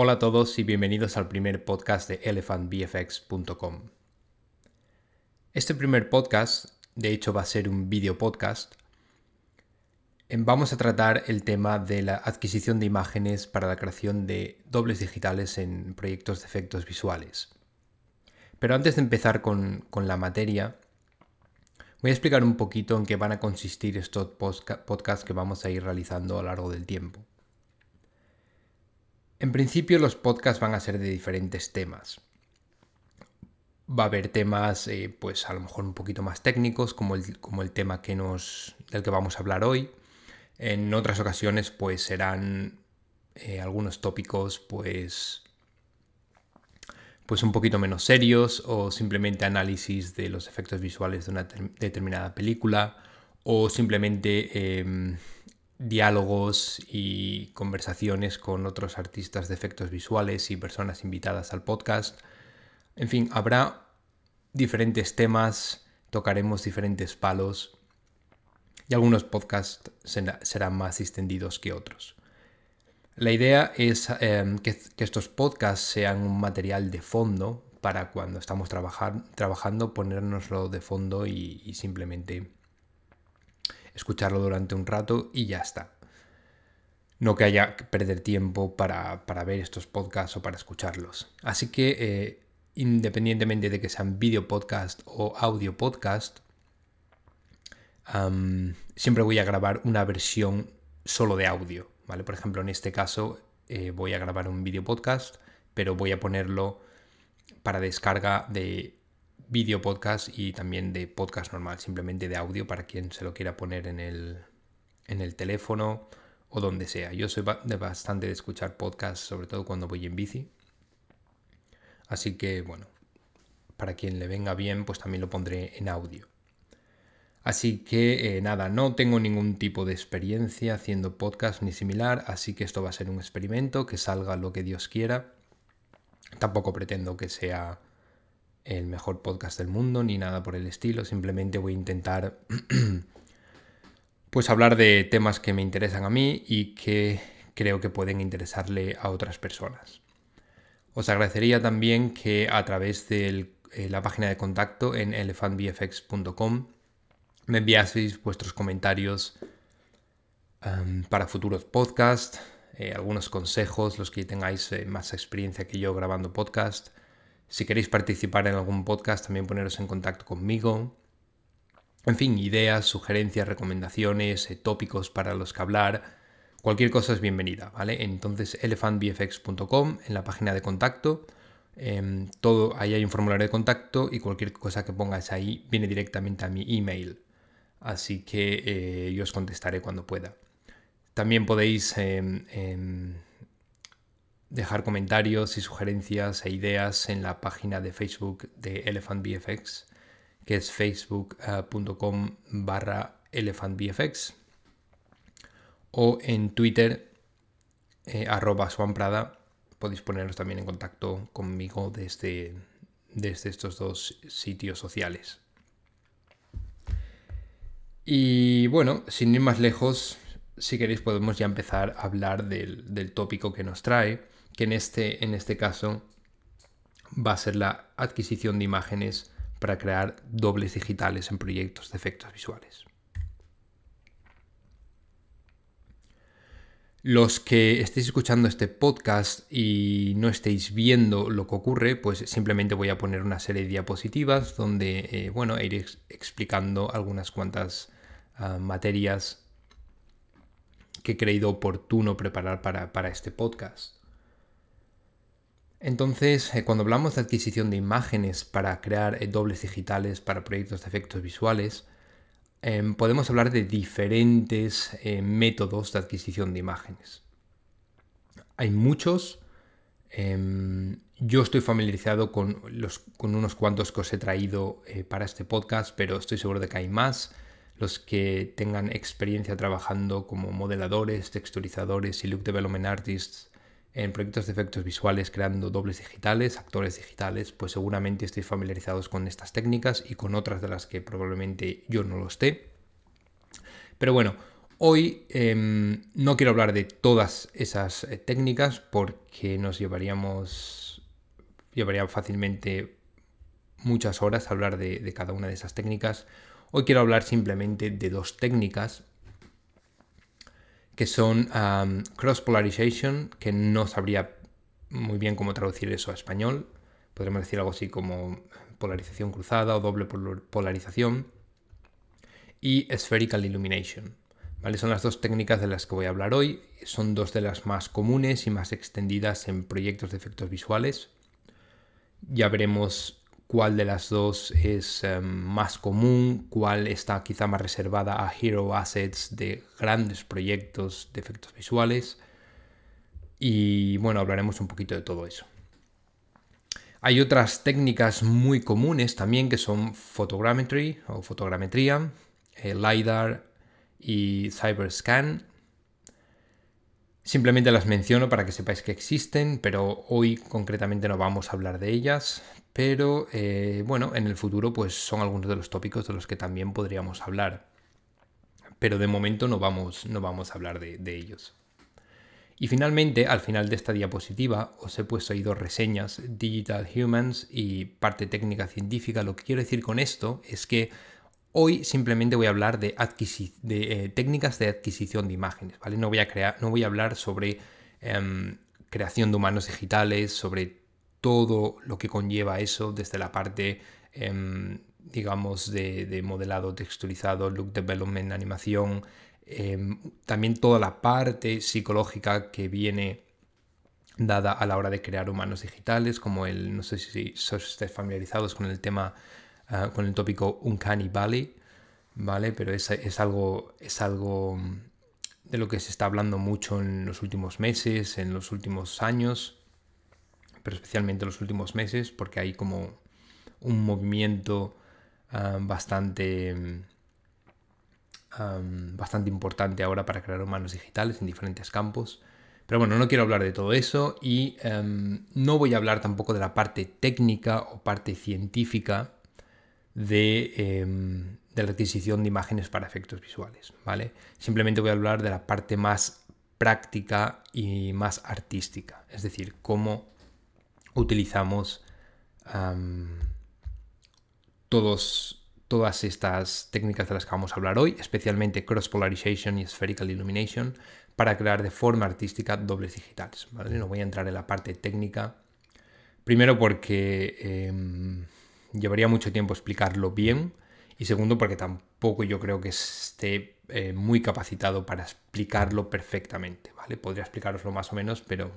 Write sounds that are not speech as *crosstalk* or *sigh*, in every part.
Hola a todos y bienvenidos al primer podcast de elephantbfx.com. Este primer podcast, de hecho, va a ser un video podcast. Vamos a tratar el tema de la adquisición de imágenes para la creación de dobles digitales en proyectos de efectos visuales. Pero antes de empezar con, la materia, voy a explicar un poquito en qué van a consistir estos podcasts que vamos a ir realizando a lo largo del tiempo. En principio los podcasts van a ser de diferentes temas. Va a haber temas, eh, pues a lo mejor un poquito más técnicos, como el, como el tema que nos, del que vamos a hablar hoy. En otras ocasiones, pues serán eh, algunos tópicos, pues, pues un poquito menos serios, o simplemente análisis de los efectos visuales de una determinada película, o simplemente em, diálogos y conversaciones con otros artistas de efectos visuales y personas invitadas al podcast. En fin, habrá diferentes temas, tocaremos diferentes palos y algunos podcasts serán más extendidos que otros. La idea es em, que, estos podcasts sean un material de fondo para cuando estamos trabajando, ponérnoslo de fondo y simplemente escucharlo durante un rato y ya está. No que haya que perder tiempo para, ver estos podcasts o para escucharlos. Así que eh, independientemente de que sean video podcast o audio podcast, siempre voy a grabar una versión solo de audio. ¿vale? Por ejemplo, en este caso eh, voy a grabar un video podcast, pero voy a ponerlo para descarga de video podcast y también de podcast normal, simplemente de audio para quien se lo quiera poner en el, en el teléfono o donde sea. Yo soy bastante de escuchar podcast, sobre todo cuando voy en bici. Así que bueno, para quien le venga bien, pues también lo pondré en audio. Así que eh, nada, no tengo ningún tipo de experiencia haciendo podcast ni similar, así que esto va a ser un experimento, que salga lo que Dios quiera. Tampoco pretendo que sea el mejor podcast del mundo ni nada por el estilo, simplemente voy a intentar *clears throat* pues hablar de temas que me interesan a mí y que creo que pueden interesarle a otras personas. Os agradecería también que a través de eh, la página de contacto en elephantbfx.com me enviaseis vuestros comentarios em, para futuros podcasts, eh, algunos consejos, los que tengáis eh, más experiencia que yo grabando podcast, si queréis participar en algún podcast, también poneros en contacto conmigo. En fin, ideas, sugerencias, recomendaciones, eh, tópicos para los que hablar. Cualquier cosa es bienvenida, ¿vale? Entonces, elephantbfx.com en la página de contacto. Em, todo, ahí hay un formulario de contacto y cualquier cosa que pongáis ahí viene directamente a mi email. Así que eh, yo os contestaré cuando pueda. También podéis em, em, dejar comentarios y sugerencias e ideas en la página de Facebook de ElephantBFX, que es facebook.com barra elephantbfx, o en Twitter, eh, arroba podéis poneros también en contacto conmigo desde, desde estos dos sitios sociales. Y bueno, sin ir más lejos, si queréis podemos ya empezar a hablar del, del tópico que nos trae que en este, en este caso va a ser la adquisición de imágenes para crear dobles digitales en proyectos de efectos visuales. Los que estéis escuchando este podcast y no estéis viendo lo que ocurre, pues simplemente voy a poner una serie de diapositivas donde, eh, bueno, iré explicando algunas cuantas ah, materias que he creído oportuno preparar para, para este podcast. Entonces, eh, cuando hablamos de adquisición de imágenes para crear eh, dobles digitales para proyectos de efectos visuales, em, podemos hablar de diferentes eh, métodos de adquisición de imágenes. Hay muchos. Em, yo estoy familiarizado con, con, unos cuantos que os he traído para este podcast, pero estoy seguro de que hay más. Los que tengan experiencia trabajando como modeladores, texturizadores y look development artists en proyectos de efectos visuales creando dobles digitales, actores digitales, pues seguramente estéis familiarizados con estas técnicas y con otras de las que probablemente yo no lo esté. Pero bueno, Hoy em, no quiero hablar de todas esas eh, técnicas porque nos llevaríamos, llevaría fácilmente muchas horas hablar de, cada una de esas técnicas. Hoy quiero hablar simplemente de dos técnicas que son cross polarization, que no sabría muy bien cómo traducir eso a español. Podríamos decir algo así como polarización cruzada o doble polarización. Y spherical illumination. ¿vale? Son las dos técnicas de las que voy a hablar hoy. Son dos de las más comunes y más extendidas en proyectos de efectos visuales. Ya veremos cuál de las dos es em, más común, cuál está quizá más reservada a hero assets de grandes proyectos de efectos visuales. Y bueno, hablaremos un poquito de todo eso. Hay otras técnicas muy comunes también que son photogrammetry o fotogrametría, eh, LiDAR y CyberScan. Simplemente las menciono para que sepáis que existen, pero hoy concretamente no vamos a hablar de ellas pero eh, bueno, en el futuro pues son algunos de los tópicos de los que también podríamos hablar. Pero de momento no vamos, no vamos a hablar de, ellos. Y finalmente, al final de esta diapositiva, os he puesto ahí dos reseñas, Digital Humans y parte técnica científica. Lo que quiero decir con esto es que hoy simplemente voy a hablar de, eh, técnicas de adquisición de imágenes, ¿vale? No voy a, no voy a hablar sobre em, creación de humanos digitales, sobre todo lo que conlleva eso, desde la parte, em, digamos, de, modelado texturizado, look development, animación, em, también toda la parte psicológica que viene dada a la hora de crear humanos digitales, como el, no sé si sois familiarizados con el tema, ah, con el tópico Uncanny Valley, ¿vale? Pero es, es, algo, es algo de lo que se está hablando mucho en los últimos meses, en los últimos años, pero especialmente en los últimos meses, porque hay como un movimiento ah, bastante, bastante importante ahora para crear humanos digitales en diferentes campos. Pero bueno, no quiero hablar de todo eso y em, no voy a hablar tampoco de la parte técnica o parte científica de, em, de, la adquisición de imágenes para efectos visuales, ¿vale? Simplemente voy a hablar de la parte más práctica y más artística, es decir, cómo utilizamos todos, todas estas técnicas de las que vamos a hablar hoy, especialmente cross polarization y spherical illumination, para crear de forma artística dobles digitales. No voy a entrar en la parte técnica, primero porque em, llevaría mucho tiempo explicarlo bien y segundo porque tampoco yo creo que esté eh, muy capacitado para explicarlo perfectamente. ¿vale? Podría explicaroslo más o menos, pero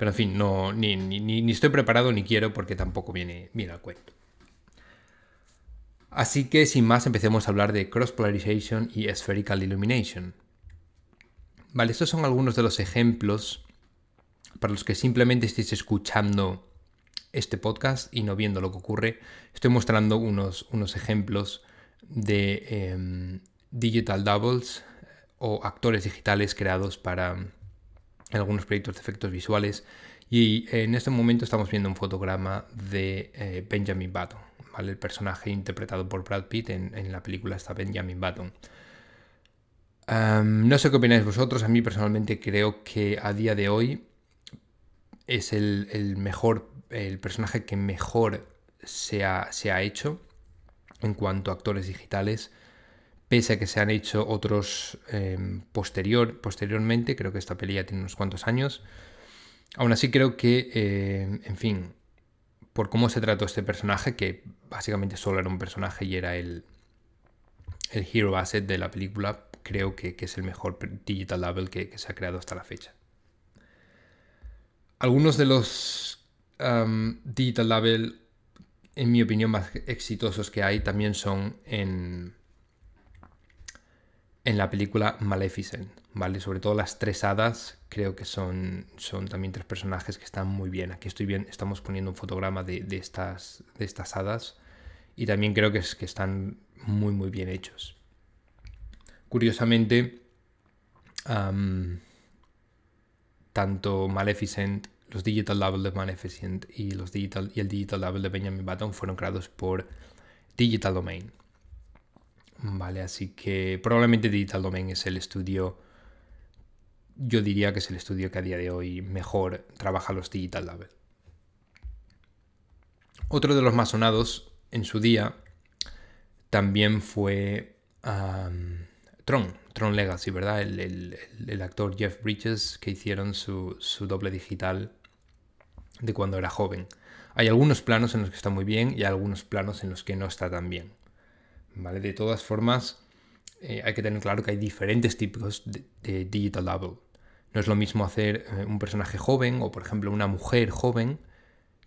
pero en fin, no, ni, estoy preparado ni quiero porque tampoco viene, bien al cuento. Así que sin más empecemos a hablar de cross polarization y spherical illumination. Vale, estos son algunos de los ejemplos para los que simplemente estéis escuchando este podcast y no viendo lo que ocurre. Estoy mostrando unos, unos ejemplos de em, digital doubles o actores digitales creados para, algunos proyectos de efectos visuales. Y en este momento estamos viendo un fotograma de eh, Benjamin Button, el personaje interpretado por Brad Pitt en, la película está Benjamin Button. no sé qué opináis vosotros, a mí personalmente creo que a día de hoy es el, mejor, el personaje que mejor se se ha hecho en cuanto a actores digitales pese a que se han hecho otros em, posterior, posteriormente, creo que esta peli ya tiene unos cuantos años. Aún así creo que, em, en fin, por cómo se trató este personaje, que básicamente solo era un personaje y era el, el hero asset de la película, creo que, es el mejor digital double que, se ha creado hasta la fecha. Algunos de los digital double, en mi opinión, más exitosos que hay también son en en la película Maleficent, ¿vale? Sobre todo las tres hadas, creo que son, son también tres personajes que están muy bien. Aquí estoy bien, estamos poniendo un fotograma de, estas, de estas hadas y también creo que, es, que están muy, muy bien hechos. Curiosamente, tanto Maleficent, los Digital Double de Maleficent y, los digital, y el Digital Double de Benjamin Button fueron creados por Digital Domain. ¿Vale? Así que probablemente Digital Domain es el estudio, yo diría que es el estudio que a día de hoy mejor trabaja los Digital Label. Otro de los más sonados en su día también fue Tron, Tron Legacy, ¿verdad? El, actor Jeff Bridges que hicieron su, su doble digital de cuando era joven. Hay algunos planos en los que está muy bien y algunos planos en los que no está tan bien. ¿Vale? De todas formas, eh, hay que tener claro que hay diferentes tipos de, digital double. No es lo mismo hacer eh, un personaje joven o, por ejemplo, una mujer joven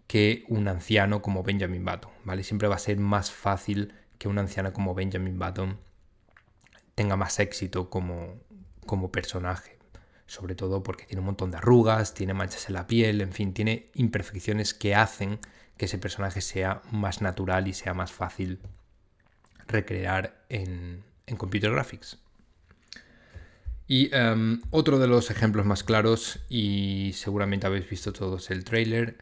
que un anciano como Benjamin Button. ¿vale? Siempre va a ser más fácil que un anciano como Benjamin Button tenga más éxito como, como personaje sobre todo porque tiene un montón de arrugas, tiene manchas en la piel, en fin, tiene imperfecciones que hacen que ese personaje sea más natural y sea más fácil recrear en, Computer Graphics. Y em, otro de los ejemplos más claros, y seguramente habéis visto todos el trailer,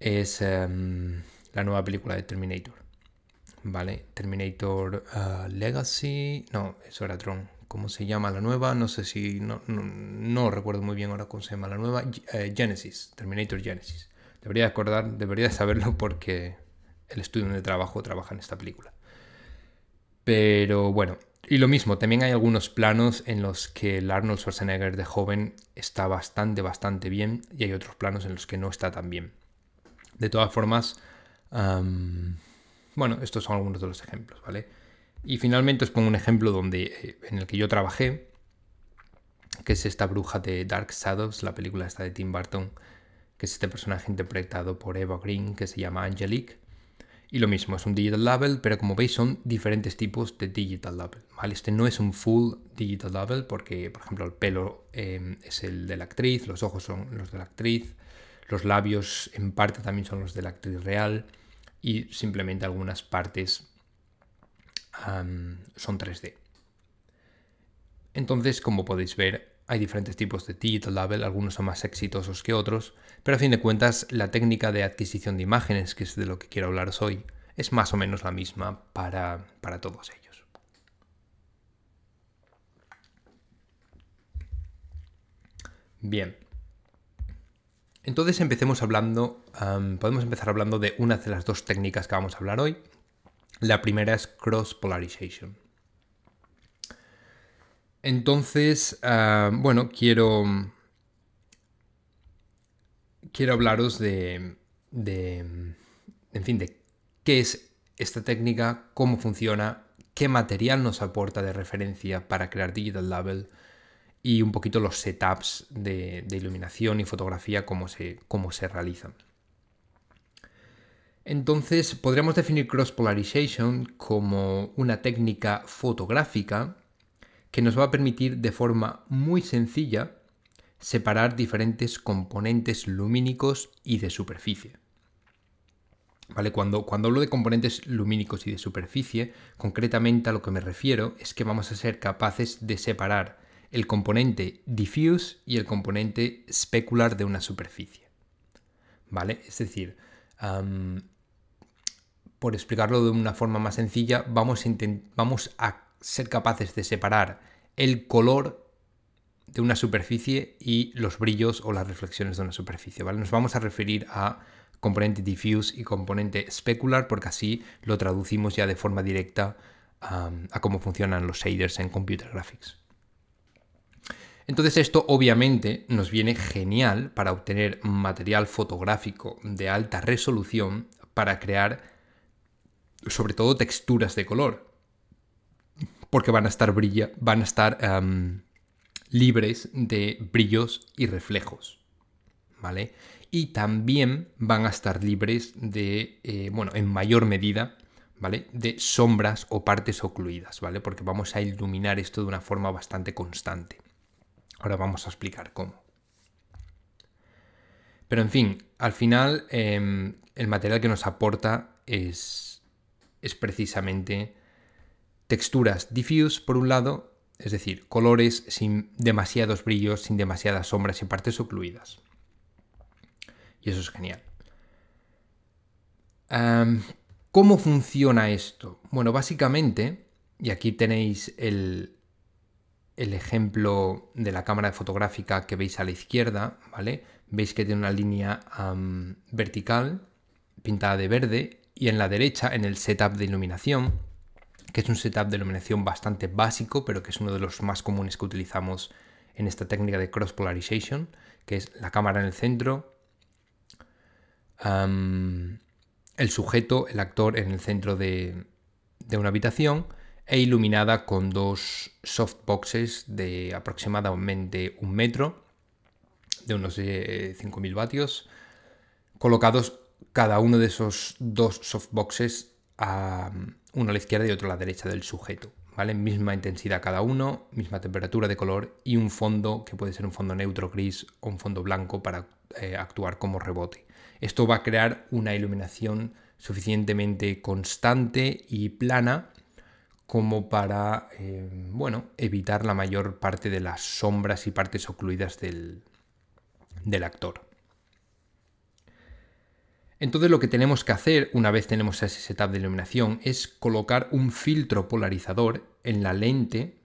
es em, la nueva película de Terminator. ¿Vale? Terminator uh, Legacy. No, eso era Tron cómo se llama la nueva, no sé si, no, recuerdo muy bien ahora cómo se llama la nueva, eh, Genesis, Terminator Genesis. Debería acordar, debería saberlo porque el estudio donde trabajo trabaja en esta película. Pero bueno, y lo mismo, también hay algunos planos en los que el Arnold Schwarzenegger de joven está bastante, bastante bien y hay otros planos en los que no está tan bien. De todas formas, bueno, estos son algunos de los ejemplos, ¿vale? Y finalmente os pongo un ejemplo donde, eh, en el que yo trabajé, que es esta bruja de Dark Shadows, la película esta de Tim Burton, que es este personaje interpretado por Eva Green, que se llama Angelique. Y lo mismo, es un digital label, pero como veis son diferentes tipos de digital label. ¿vale? Este no es un full digital label porque, por ejemplo, el pelo em, es el de la actriz, los ojos son los de la actriz, los labios en parte también son los de la actriz real y simplemente algunas partes son 3D. Entonces, como podéis ver, hay diferentes tipos de digital label, algunos son más exitosos que otros, pero a fin de cuentas la técnica de adquisición de imágenes, que es de lo que quiero hablaros hoy, es más o menos la misma para, todos ellos. Bien. Entonces empecemos hablando, podemos empezar hablando de una de las dos técnicas que vamos a hablar hoy, la primera es cross polarization. Entonces, ah, bueno, quiero, quiero hablaros de, de, en fin, de qué es esta técnica, cómo funciona, qué material nos aporta de referencia para crear Digital Label y un poquito los setups de, de iluminación y fotografía, cómo se, cómo se realizan. Entonces, podríamos definir cross polarization como una técnica fotográfica que nos va a permitir de forma muy sencilla separar diferentes componentes lumínicos y de superficie. ¿Vale? Cuando, cuando hablo de componentes lumínicos y de superficie, concretamente a lo que me refiero es que vamos a ser capaces de separar el componente diffuse y el componente specular de una superficie. ¿Vale? Es decir, por explicarlo de una forma más sencilla, vamos a, vamos a ser capaces de separar el color de una superficie y los brillos o las reflexiones de una superficie. Nos vamos a referir a componente diffuse y componente specular porque así lo traducimos ya de forma directa a cómo funcionan los shaders en Computer Graphics. Entonces esto obviamente nos viene genial para obtener material fotográfico de alta resolución para crear sobre todo texturas de color, porque van a estar, brilla, van a estar em, libres de brillos y reflejos, ¿vale? Y también van a estar libres de, eh, bueno, en mayor medida, ¿vale? De sombras o partes ocluidas, ¿vale? Porque vamos a iluminar esto de una forma bastante constante. Ahora vamos a explicar cómo. Pero en fin, al final em, el material que nos aporta es es precisamente texturas diffuse por un lado, es decir, colores sin demasiados brillos, sin demasiadas sombras y partes ocluidas. Y eso es genial. ¿Cómo funciona esto? Bueno, básicamente y aquí tenéis el, el ejemplo de la cámara fotográfica que veis a la izquierda, ¿vale? Veis que tiene una línea vertical pintada de verde y en la derecha, en el setup de iluminación, que es un setup de iluminación bastante básico, pero que es uno de los más comunes que utilizamos en esta técnica de cross polarization, que es la cámara en el centro, el sujeto, el actor en el centro de, una habitación e iluminada con dos softboxes de aproximadamente un metro, de unos 5.000 eh, vatios, colocados cada uno de esos dos softboxes a uno a la izquierda y otro a la derecha del sujeto. ¿vale? Misma intensidad cada uno, misma temperatura de color y un fondo que puede ser un fondo neutro gris o un fondo blanco para eh, actuar como rebote. Esto va a crear una iluminación suficientemente constante y plana como para eh, bueno, evitar la mayor parte de las sombras y partes ocluidas del, del actor. Entonces lo que tenemos que hacer una vez tenemos ese setup de iluminación es colocar un filtro polarizador en la lente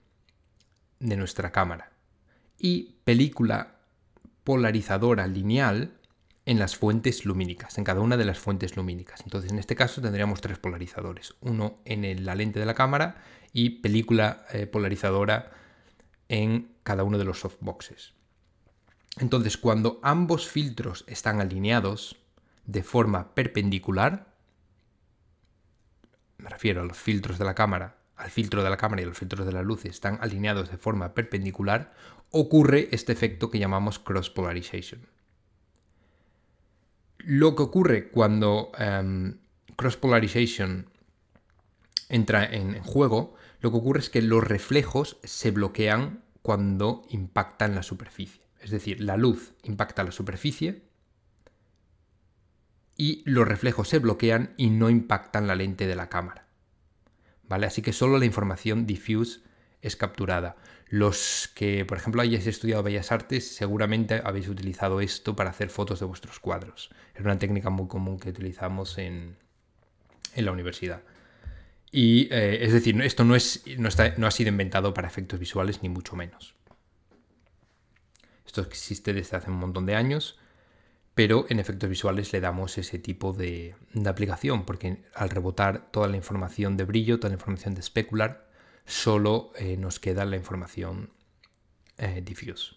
de nuestra cámara y película polarizadora lineal en las fuentes lumínicas, en cada una de las fuentes lumínicas. Entonces en este caso tendríamos tres polarizadores, uno en la lente de la cámara y película eh, polarizadora en cada uno de los softboxes. Entonces cuando ambos filtros están alineados, de forma perpendicular, me refiero a los filtros de la cámara, al filtro de la cámara y los filtros de la luz están alineados de forma perpendicular, ocurre este efecto que llamamos cross polarization. Lo que ocurre cuando em, cross polarization entra en juego, lo que ocurre es que los reflejos se bloquean cuando impactan la superficie. Es decir, la luz impacta la superficie y los reflejos se bloquean y no impactan la lente de la cámara. ¿Vale? Así que solo la información diffuse es capturada. Los que, por ejemplo, hayáis estudiado Bellas Artes, seguramente habéis utilizado esto para hacer fotos de vuestros cuadros. Es una técnica muy común que utilizamos en, la universidad. Y eh, es decir, esto no, es, no, no ha sido inventado para efectos visuales, ni mucho menos. Esto existe desde hace un montón de años pero en efectos visuales le damos ese tipo de, aplicación, porque al rebotar toda la información de brillo, toda la información de specular, solo eh, nos queda la información eh, diffuse.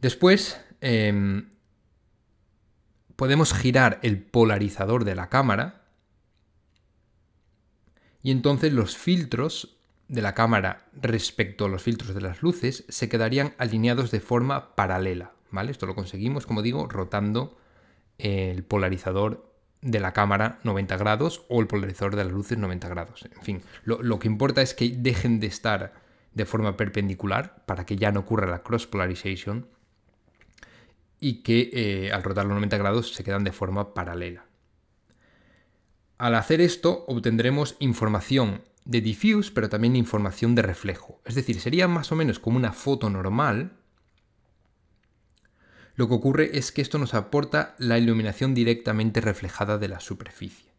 Después em, podemos girar el polarizador de la cámara y entonces los filtros de la cámara respecto a los filtros de las luces se quedarían alineados de forma paralela. Esto lo conseguimos, como digo, rotando el polarizador de la cámara 90 grados o el polarizador de las luces 90 grados. En fin, lo, que importa es que dejen de estar de forma perpendicular para que ya no ocurra la cross polarization y que eh, al rotar los 90 grados se quedan de forma paralela. Al hacer esto obtendremos información de diffuse pero también información de reflejo. Es decir, sería más o menos como una foto normal, lo que ocurre es que esto nos aporta la iluminación directamente reflejada de la superficie.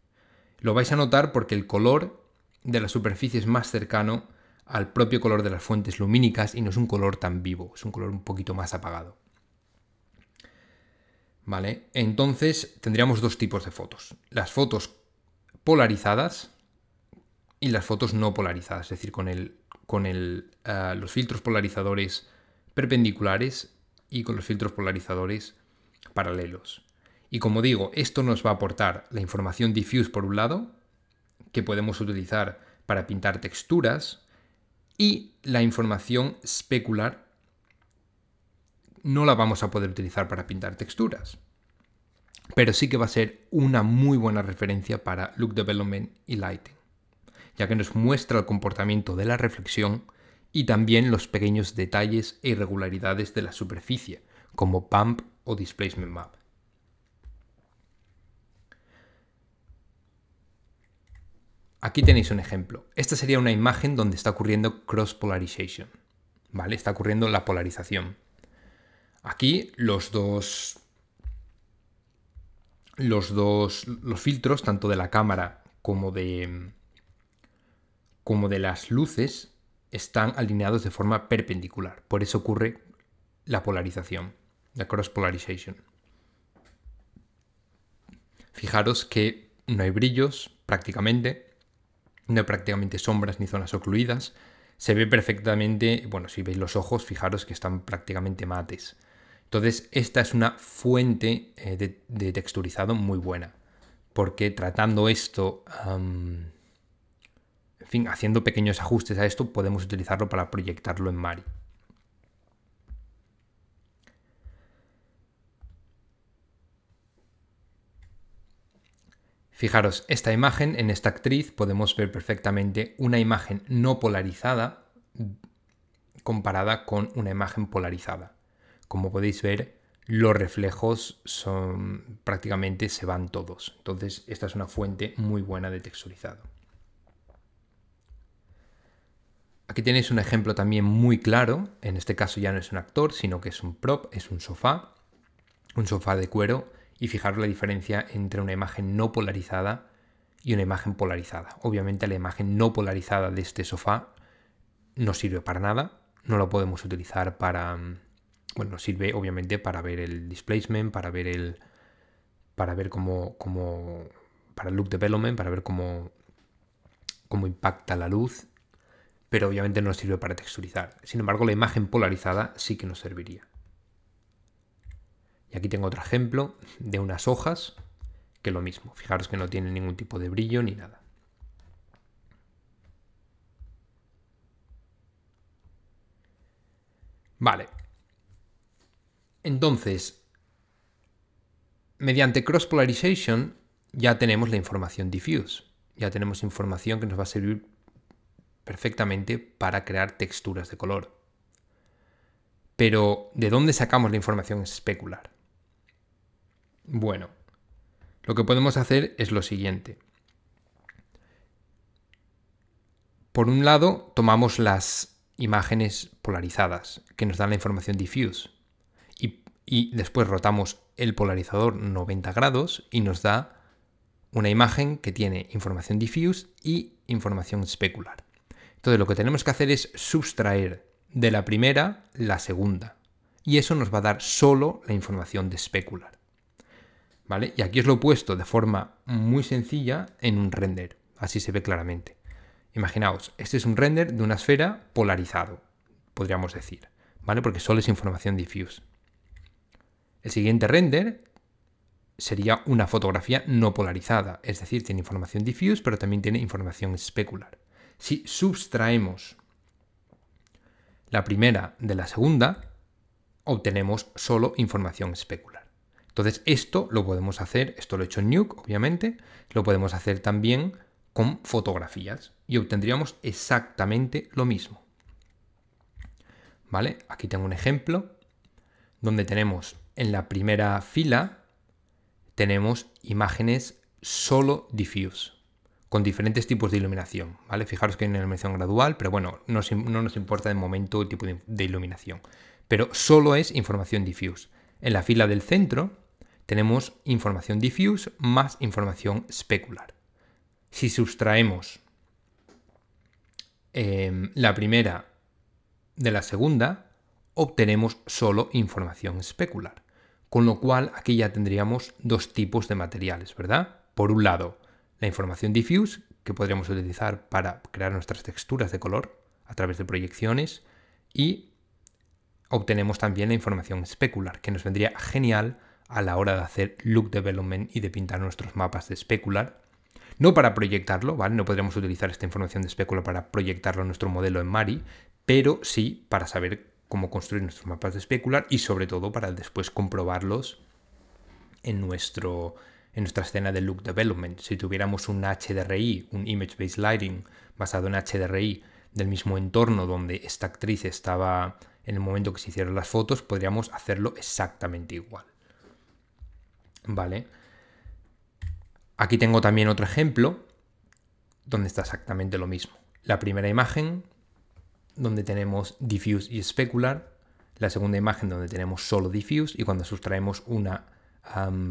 Lo vais a notar porque el color de la superficie es más cercano al propio color de las fuentes lumínicas y no es un color tan vivo, es un color un poquito más apagado. ¿Vale? Entonces tendríamos dos tipos de fotos. Las fotos polarizadas y las fotos no polarizadas, es decir, con, el, con el, eh, los filtros polarizadores perpendiculares y con los filtros polarizadores paralelos. Y como digo, esto nos va a aportar la información diffuse por un lado, que podemos utilizar para pintar texturas, y la información specular no la vamos a poder utilizar para pintar texturas. Pero sí que va a ser una muy buena referencia para Look Development y Lighting, ya que nos muestra el comportamiento de la reflexión y también los pequeños detalles e irregularidades de la superficie, como Pump o Displacement Map. Aquí tenéis un ejemplo. Esta sería una imagen donde está ocurriendo cross polarization. ¿Vale? Está ocurriendo la polarización. Aquí los dos. Los dos. Los filtros, tanto de la cámara como de como de las luces están alineados de forma perpendicular. Por eso ocurre la polarización, la cross polarization. Fijaros que no hay brillos prácticamente, no hay prácticamente sombras ni zonas ocluidas. Se ve perfectamente, bueno, si veis los ojos, fijaros que están prácticamente mates. Entonces, esta es una fuente eh, de, texturizado muy buena, porque tratando esto, en fin, haciendo pequeños ajustes a esto, podemos utilizarlo para proyectarlo en Mari. Fijaros, esta imagen, en esta actriz podemos ver perfectamente una imagen no polarizada comparada con una imagen polarizada. Como podéis ver, los reflejos son prácticamente se van todos. Entonces, esta es una fuente muy buena de texturizado. Aquí tenéis un ejemplo también muy claro. En este caso ya no es un actor, sino que es un prop, es un sofá. Un sofá de cuero y fijaros la diferencia entre una imagen no polarizada y una imagen polarizada. Obviamente la imagen no polarizada de este sofá no sirve para nada, no lo podemos utilizar para... Bueno, sirve obviamente para ver el displacement, para ver el... para ver cómo... cómo para el look development, para ver cómo, cómo impacta la luz, pero obviamente no sirve para texturizar. Sin embargo, la imagen polarizada sí que nos serviría. Y aquí tengo otro ejemplo de unas hojas que lo mismo. Fijaros que no tienen ningún tipo de brillo ni nada. Vale. Entonces, mediante cross polarization ya tenemos la información diffuse. Ya tenemos información que nos va a servir perfectamente para crear texturas de color. Pero, ¿de dónde sacamos la información especular? Bueno, lo que podemos hacer es lo siguiente. Por un lado, tomamos las imágenes polarizadas que nos dan la información diffuse y, después rotamos el polarizador 90 grados y nos da una imagen que tiene información diffuse y información especular. Entonces lo que tenemos que hacer es sustraer de la primera la segunda y eso nos va a dar solo la información de especular. Y aquí os lo he puesto de forma muy sencilla en un render, así se ve claramente. Imaginaos, este es un render de una esfera polarizado, podríamos decir, ¿vale? Porque solo es información diffuse. El siguiente render sería una fotografía no polarizada, es decir, tiene información diffuse, pero también tiene información especular. Si sustraemos la primera de la segunda, obtenemos solo información especular. Entonces, esto lo podemos hacer, esto lo he hecho en Nuke, obviamente, lo podemos hacer también con fotografías y obtendríamos exactamente lo mismo. ¿Vale? Aquí tengo un ejemplo donde tenemos en la primera fila tenemos imágenes solo diffuse con diferentes tipos de iluminación, ¿vale? Fijaros que hay una iluminación gradual, pero bueno, no, nos importa de momento el tipo de iluminación. Pero solo es información diffuse. En la fila del centro tenemos información diffuse más información specular. Si sustraemos em, la primera de la segunda, obtenemos solo información especular. Con lo cual aquí ya tendríamos dos tipos de materiales, ¿verdad? Por un lado, la información diffuse, que podríamos utilizar para crear nuestras texturas de color a través de proyecciones, y obtenemos también la información especular, que nos vendría genial a la hora de hacer look development y de pintar nuestros mapas de specular. No para proyectarlo, ¿vale? No podríamos utilizar esta información de specular para proyectarlo en nuestro modelo en Mari, pero sí para saber cómo construir nuestros mapas de specular y sobre todo para después comprobarlos en, nuestro, en nuestra escena de look development. Si tuviéramos un HDRI, un Image Based Lighting basado en HDRI del mismo entorno donde esta actriz estaba en el momento que se hicieron las fotos, podríamos hacerlo exactamente igual. ¿vale? Aquí tengo también otro ejemplo donde está exactamente lo mismo. La primera imagen donde tenemos diffuse y specular, la segunda imagen donde tenemos solo diffuse y cuando sustraemos una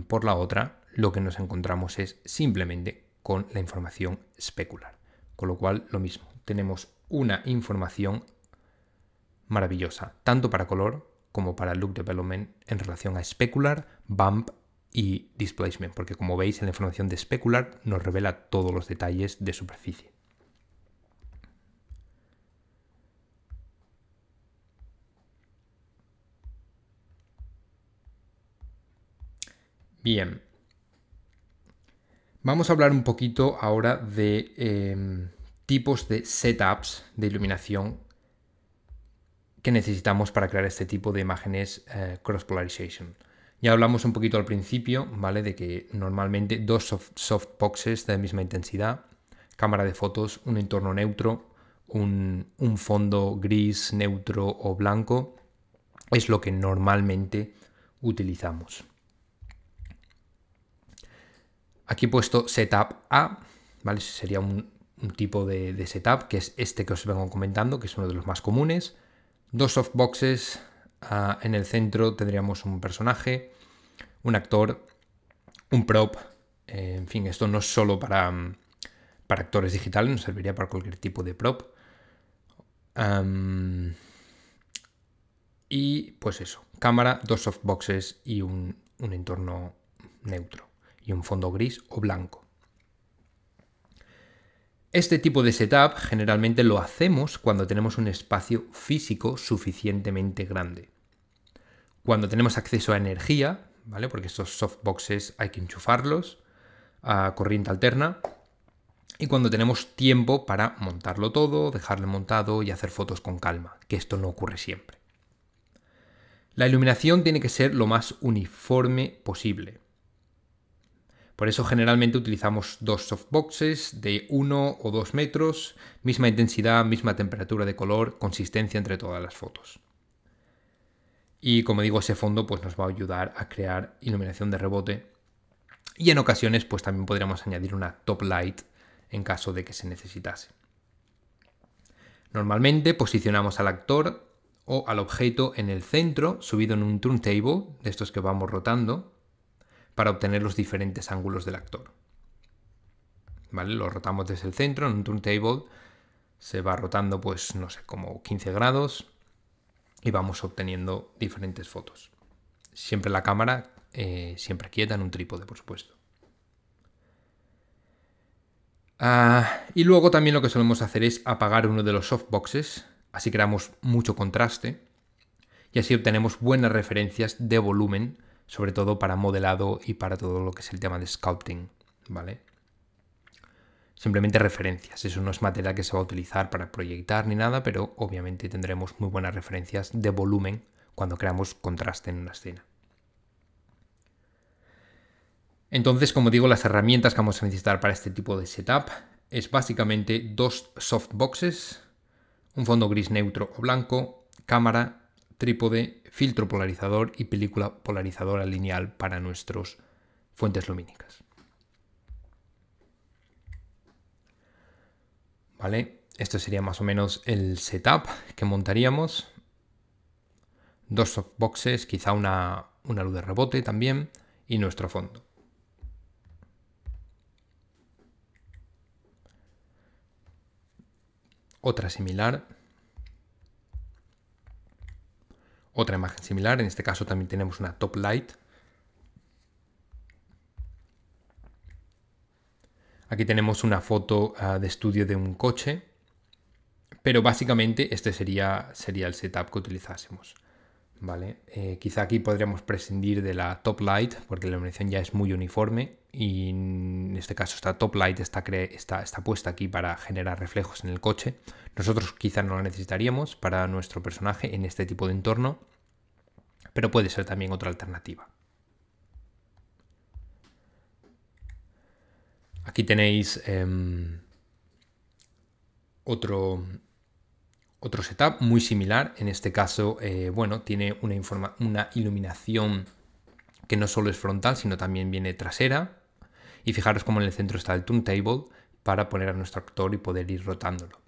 por la otra, lo que nos encontramos es simplemente con la información specular. Con lo cual, lo mismo, tenemos una información maravillosa, tanto para color como para look development en relación a specular, bump y displacement, porque como veis en la información de specular nos revela todos los detalles de superficie. Bien. Vamos a hablar un poquito ahora de em, tipos de setups de iluminación que necesitamos para crear este tipo de imágenes eh, cross polarization. Ya hablamos un poquito al principio, ¿vale? De que normalmente dos soft, boxes de la misma intensidad, cámara de fotos, un entorno neutro, un, fondo gris, neutro o blanco, es lo que normalmente utilizamos. Aquí he puesto setup A, ¿vale? Sería un, tipo de, setup, que es este que os vengo comentando, que es uno de los más comunes. Dos softboxes, ah, en el centro tendríamos un personaje, un actor, un prop. Eh, en fin, esto no es solo para, mm, para actores digitales, nos serviría para cualquier tipo de prop. y pues eso, cámara, dos softboxes y un, un entorno neutro y un fondo gris o blanco. Este tipo de setup generalmente lo hacemos cuando tenemos un espacio físico suficientemente grande. Cuando tenemos acceso a energía, ¿vale? Porque estos softboxes hay que enchufarlos a corriente alterna. Y cuando tenemos tiempo para montarlo todo, dejarlo montado y hacer fotos con calma, que esto no ocurre siempre. La iluminación tiene que ser lo más uniforme posible. Por eso generalmente utilizamos dos softboxes de 1 o 2 metros, misma intensidad, misma temperatura de color, consistencia entre todas las fotos. Y como digo, ese fondo pues, nos va a ayudar a crear iluminación de rebote. Y en ocasiones pues también podríamos añadir una top light en caso de que se necesitase. Normalmente posicionamos al actor o al objeto en el centro, subido en un turntable, de estos que vamos rotando, para obtener los diferentes ángulos del actor. ¿Vale? Lo rotamos desde el centro en un turntable, se va rotando pues no sé, como 15 grados y vamos obteniendo diferentes fotos. Siempre la cámara, eh, siempre quieta en un trípode, por supuesto. Ah, y luego también lo que solemos hacer es apagar uno de los softboxes, así creamos mucho contraste y así obtenemos buenas referencias de volumen, sobre todo para modelado y para todo lo que es el tema de sculpting, ¿vale? simplemente referencias. Eso no es material que se va a utilizar para proyectar ni nada, pero obviamente tendremos muy buenas referencias de volumen cuando creamos contraste en una escena. Entonces, como digo, las herramientas que vamos a necesitar para este tipo de setup es básicamente dos softboxes, un fondo gris neutro o blanco, cámara, trípode, filtro polarizador y película polarizadora lineal para nuestras fuentes lumínicas. ¿Vale? Esto sería más o menos el setup que montaríamos. Dos softboxes, quizá una, una luz de rebote también y nuestro fondo. Otra similar. Otra imagen similar, en este caso también tenemos una top light Aquí tenemos una foto ah, de estudio de un coche, pero básicamente este sería, sería el setup que utilizásemos. ¿vale? Eh, quizá aquí podríamos prescindir de la top light porque la iluminación ya es muy uniforme y en este caso esta top light está, está, está puesta aquí para generar reflejos en el coche. Nosotros quizá no la necesitaríamos para nuestro personaje en este tipo de entorno, pero puede ser también otra alternativa. Aquí tenéis em, otro, otro setup muy similar. En este caso, eh, bueno, tiene una, una iluminación que no solo es frontal, sino también viene trasera. Y fijaros cómo en el centro está el turntable para poner a nuestro actor y poder ir rotándolo.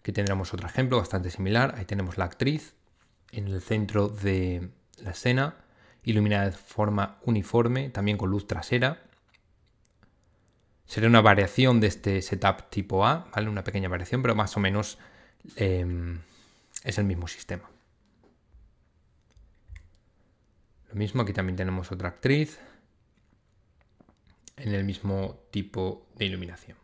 Aquí tendremos otro ejemplo bastante similar. Ahí tenemos la actriz en el centro de la escena iluminada de forma uniforme, también con luz trasera. Sería una variación de este setup tipo A, ¿vale? Una pequeña variación, pero más o menos em, es el mismo sistema. Mismo, aquí también tenemos otra actriz en el mismo tipo de iluminación.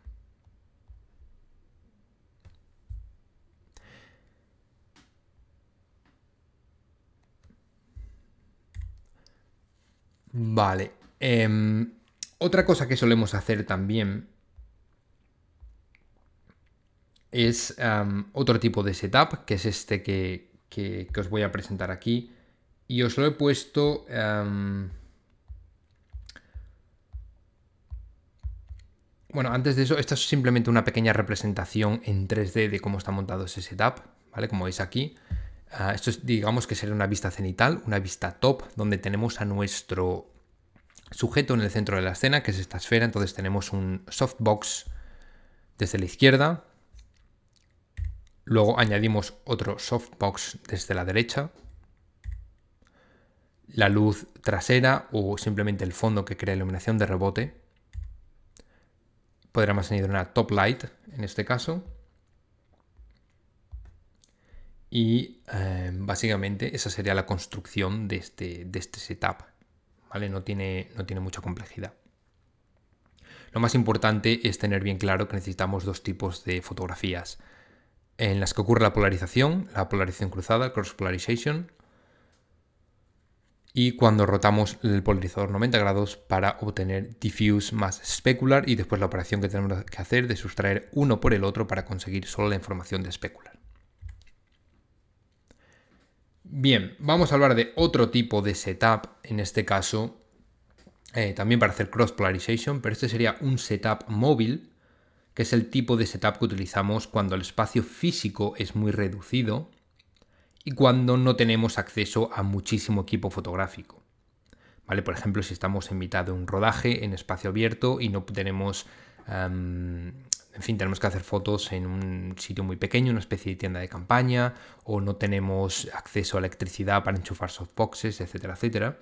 Vale. Em, otra cosa que solemos hacer también es otro tipo de setup, que es este que, os voy a presentar aquí. Y os lo he puesto... bueno, antes de eso, esta es simplemente una pequeña representación en 3D de cómo está montado ese setup, ¿vale? Como veis aquí. Ah, esto es, digamos que sería una vista cenital, una vista top, donde tenemos a nuestro sujeto en el centro de la escena, que es esta esfera. Entonces tenemos un softbox desde la izquierda. Luego añadimos otro softbox desde la derecha. La luz trasera o simplemente el fondo que crea iluminación de rebote. Podríamos añadir una top light en este caso. Y eh, básicamente esa sería la construcción de este, de este setup. ¿vale? No tiene, no tiene mucha complejidad. Lo más importante es tener bien claro que necesitamos dos tipos de fotografías. En las que ocurre la polarización, la polarización cruzada, cross polarization, y cuando rotamos el polarizador 90 grados para obtener diffuse más specular y después la operación que tenemos que hacer de sustraer uno por el otro para conseguir solo la información de specular. Bien, vamos a hablar de otro tipo de setup, en este caso, eh, también para hacer cross polarization, pero este sería un setup móvil, que es el tipo de setup que utilizamos cuando el espacio físico es muy reducido y cuando no tenemos acceso a muchísimo equipo fotográfico. ¿Vale? Por ejemplo, si estamos en mitad de un rodaje en espacio abierto y no tenemos en fin, tenemos que hacer fotos en un sitio muy pequeño, una especie de tienda de campaña, o no tenemos acceso a electricidad para enchufar softboxes, etcétera, etcétera.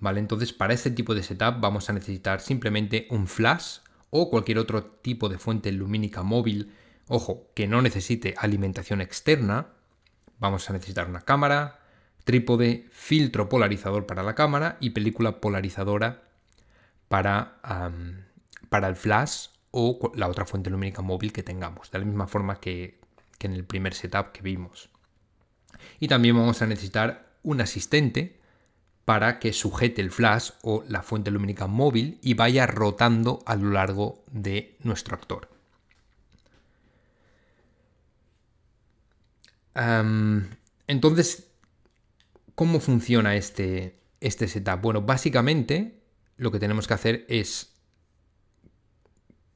Vale, entonces para este tipo de setup vamos a necesitar simplemente un flash o cualquier otro tipo de fuente lumínica móvil, ojo, que no necesite alimentación externa. Vamos a necesitar una cámara, trípode, filtro polarizador para la cámara y película polarizadora para, para el flash o la otra fuente lumínica móvil que tengamos, de la misma forma que, en el primer setup que vimos. Y también vamos a necesitar un asistente para que sujete el flash o la fuente lumínica móvil y vaya rotando a lo largo de nuestro actor. Entonces, ¿cómo funciona este, este setup? Bueno, básicamente lo que tenemos que hacer es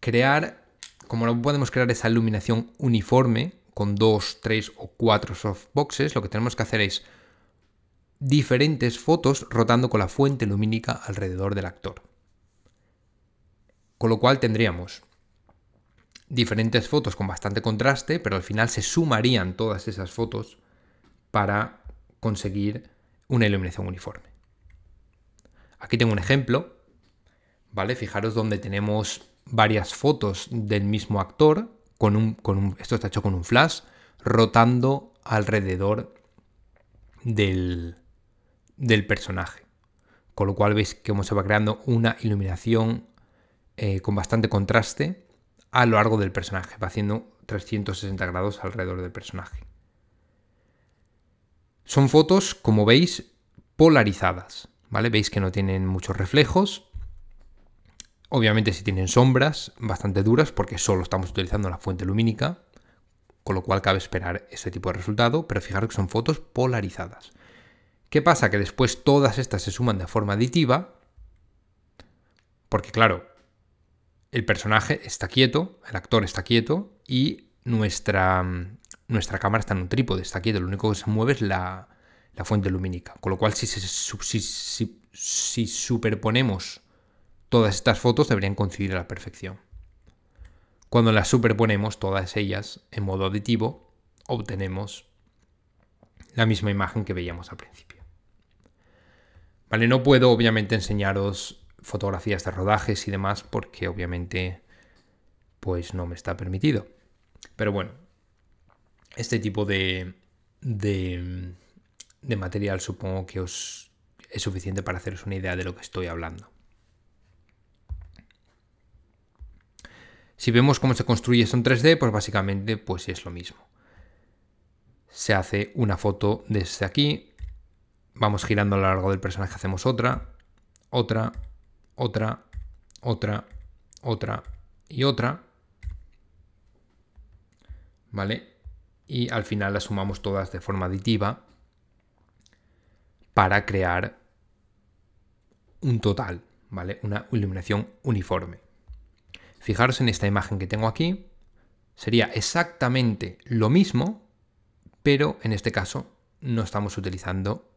crear, como no podemos crear esa iluminación uniforme con dos, tres o cuatro softboxes, lo que tenemos que hacer es diferentes fotos rotando con la fuente lumínica alrededor del actor. Con lo cual tendríamos diferentes fotos con bastante contraste, pero al final se sumarían todas esas fotos para conseguir una iluminación uniforme. Aquí tengo un ejemplo, ¿vale? Fijaros donde tenemos varias fotos del mismo actor, con un, con esto está hecho con un flash, rotando alrededor del, del personaje. Con lo cual veis cómo se va creando una iluminación eh, con bastante contraste a lo largo del personaje. Va haciendo 360 grados alrededor del personaje. Son fotos, como veis, polarizadas. ¿Vale? Veis que no tienen muchos reflejos, Obviamente si tienen sombras bastante duras porque solo estamos utilizando la fuente lumínica, con lo cual cabe esperar ese tipo de resultado, pero fijaros que son fotos polarizadas. ¿Qué pasa? Que después todas estas se suman de forma aditiva, porque claro, el personaje está quieto, el actor está quieto y nuestra, nuestra cámara está en un trípode, está quieto, lo único que se mueve es la, fuente lumínica. Con lo cual si, si superponemos Todas estas fotos deberían coincidir a la perfección. Cuando las superponemos todas ellas en modo aditivo, obtenemos la misma imagen que veíamos al principio. Vale, no puedo obviamente enseñaros fotografías de rodajes y demás porque obviamente pues no me está permitido. Pero bueno, este tipo de, de, material supongo que os es suficiente para haceros una idea de lo que estoy hablando. Si vemos cómo se construye esto en 3D, pues básicamente pues es lo mismo. Se hace una foto desde aquí, vamos girando a lo largo del personaje, hacemos otra, otra, otra, otra, otra y otra. ¿Vale? Y al final las sumamos todas de forma aditiva para crear un total, ¿vale? Una iluminación uniforme. Fijaros en esta imagen que tengo aquí. Sería exactamente lo mismo, pero en este caso no estamos utilizando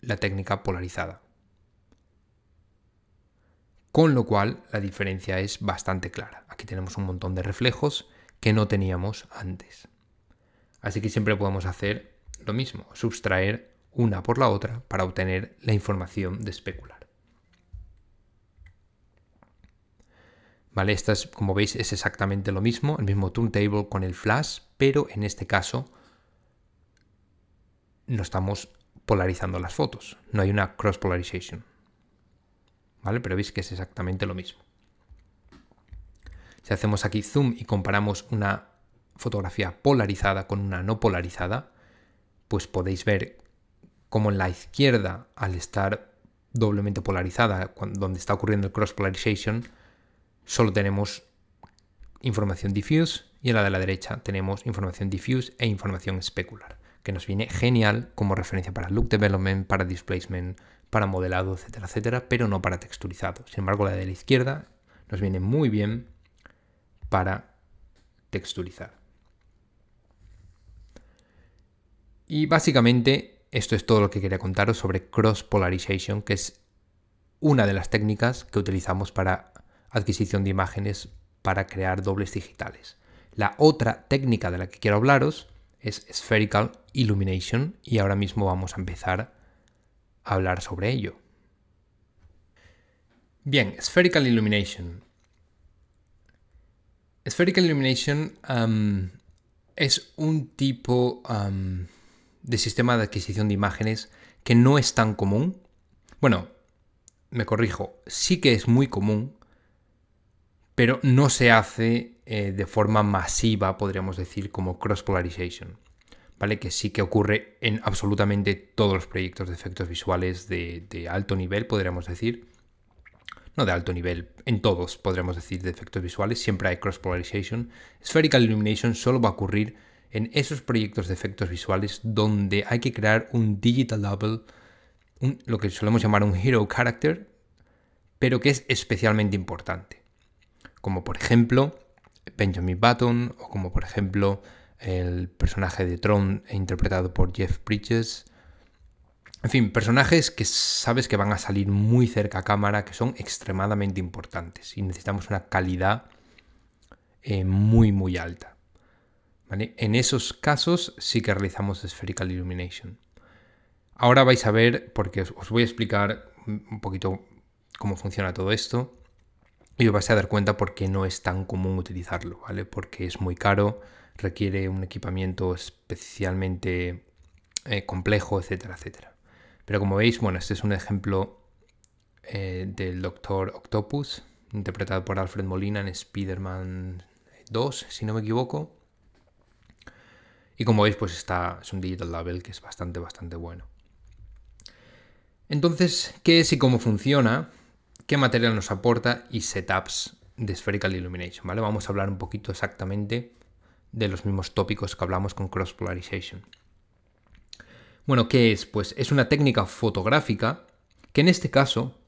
la técnica polarizada. Con lo cual la diferencia es bastante clara. Aquí tenemos un montón de reflejos que no teníamos antes. Así que siempre podemos hacer lo mismo, sustraer una por la otra para obtener la información de especular. ¿Vale? Esta como veis, es exactamente lo mismo, el mismo turntable con el flash, pero en este caso no estamos polarizando las fotos, no hay una cross polarization. Pero veis que es exactamente lo mismo. Si hacemos aquí zoom y comparamos una fotografía polarizada con una no polarizada, pues podéis ver cómo en la izquierda, al estar doblemente polarizada, donde está ocurriendo el cross polarization, solo tenemos información diffuse y en la de la derecha tenemos información diffuse e información specular, que nos viene genial como referencia para look development, para displacement, para modelado, etcétera, etcétera, pero no para texturizado. Sin embargo, la de la izquierda nos viene muy bien para texturizar. Y básicamente esto es todo lo que quería contaros sobre cross polarization, que es una de las técnicas que utilizamos para adquisición de imágenes para crear dobles digitales. La otra técnica de la que quiero hablaros es Spherical Illumination y ahora mismo vamos a empezar hablar sobre ello. Bien, Spherical Illumination. Spherical Illumination es un tipo de sistema de adquisición de imágenes que no es tan común. Bueno, me corrijo, sí que es muy común, pero no se hace eh, de forma masiva, podríamos decir, como cross polarization. ¿Vale? Que sí que ocurre en absolutamente todos los proyectos de efectos visuales de, alto nivel, podríamos decir. No de alto nivel, en todos podríamos decir de efectos visuales, siempre hay cross polarization. Spherical illumination solo va a ocurrir en esos proyectos de efectos visuales donde hay que crear un digital double, lo que solemos llamar un hero character, pero que es especialmente importante como por ejemplo Benjamin Button o como por ejemplo el personaje de Tron interpretado por Jeff Bridges. En fin, personajes que sabes que van a salir muy cerca a cámara, que son extremadamente importantes y necesitamos una calidad eh, muy muy alta. En esos casos sí que realizamos Spherical Illumination. Ahora vais a ver, porque os voy a explicar un poquito cómo funciona todo esto. Y os vais a dar cuenta por qué no es tan común utilizarlo, ¿vale? Porque es muy caro, requiere un equipamiento especialmente eh, complejo, etcétera, etcétera. Pero como veis, bueno, este es un ejemplo eh, del Doctor Octopus, interpretado por Alfred Molina en Spider-Man 2, si no me equivoco. Y como veis, pues está, es un digital label que es bastante, bastante bueno. Entonces, ¿qué es y cómo funciona? qué material nos aporta y setups de Spherical Illumination, ¿vale? Vamos a hablar un poquito exactamente de los mismos tópicos que hablamos con Cross Polarization. Bueno, ¿qué es? Pues es una técnica fotográfica que en este caso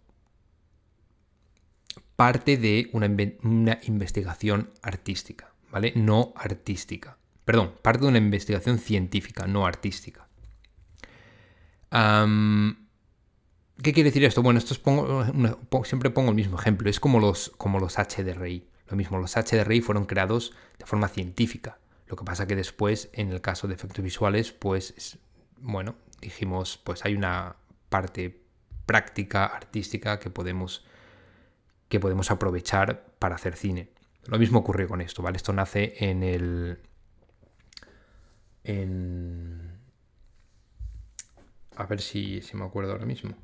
parte de una, investigación artística, ¿vale? No artística. Perdón, parte de una investigación científica, no artística. ¿Qué quiere decir esto? Bueno, esto siempre pongo el mismo ejemplo. Es como los, como los HDRI. Lo mismo, los HDRI fueron creados de forma científica. Lo que pasa que después, en el caso de efectos visuales, pues, bueno, dijimos, pues hay una parte práctica, artística que podemos que podemos aprovechar para hacer cine. Lo mismo ocurrió con esto, ¿vale? Esto nace en el... En... A ver si, si me acuerdo ahora mismo.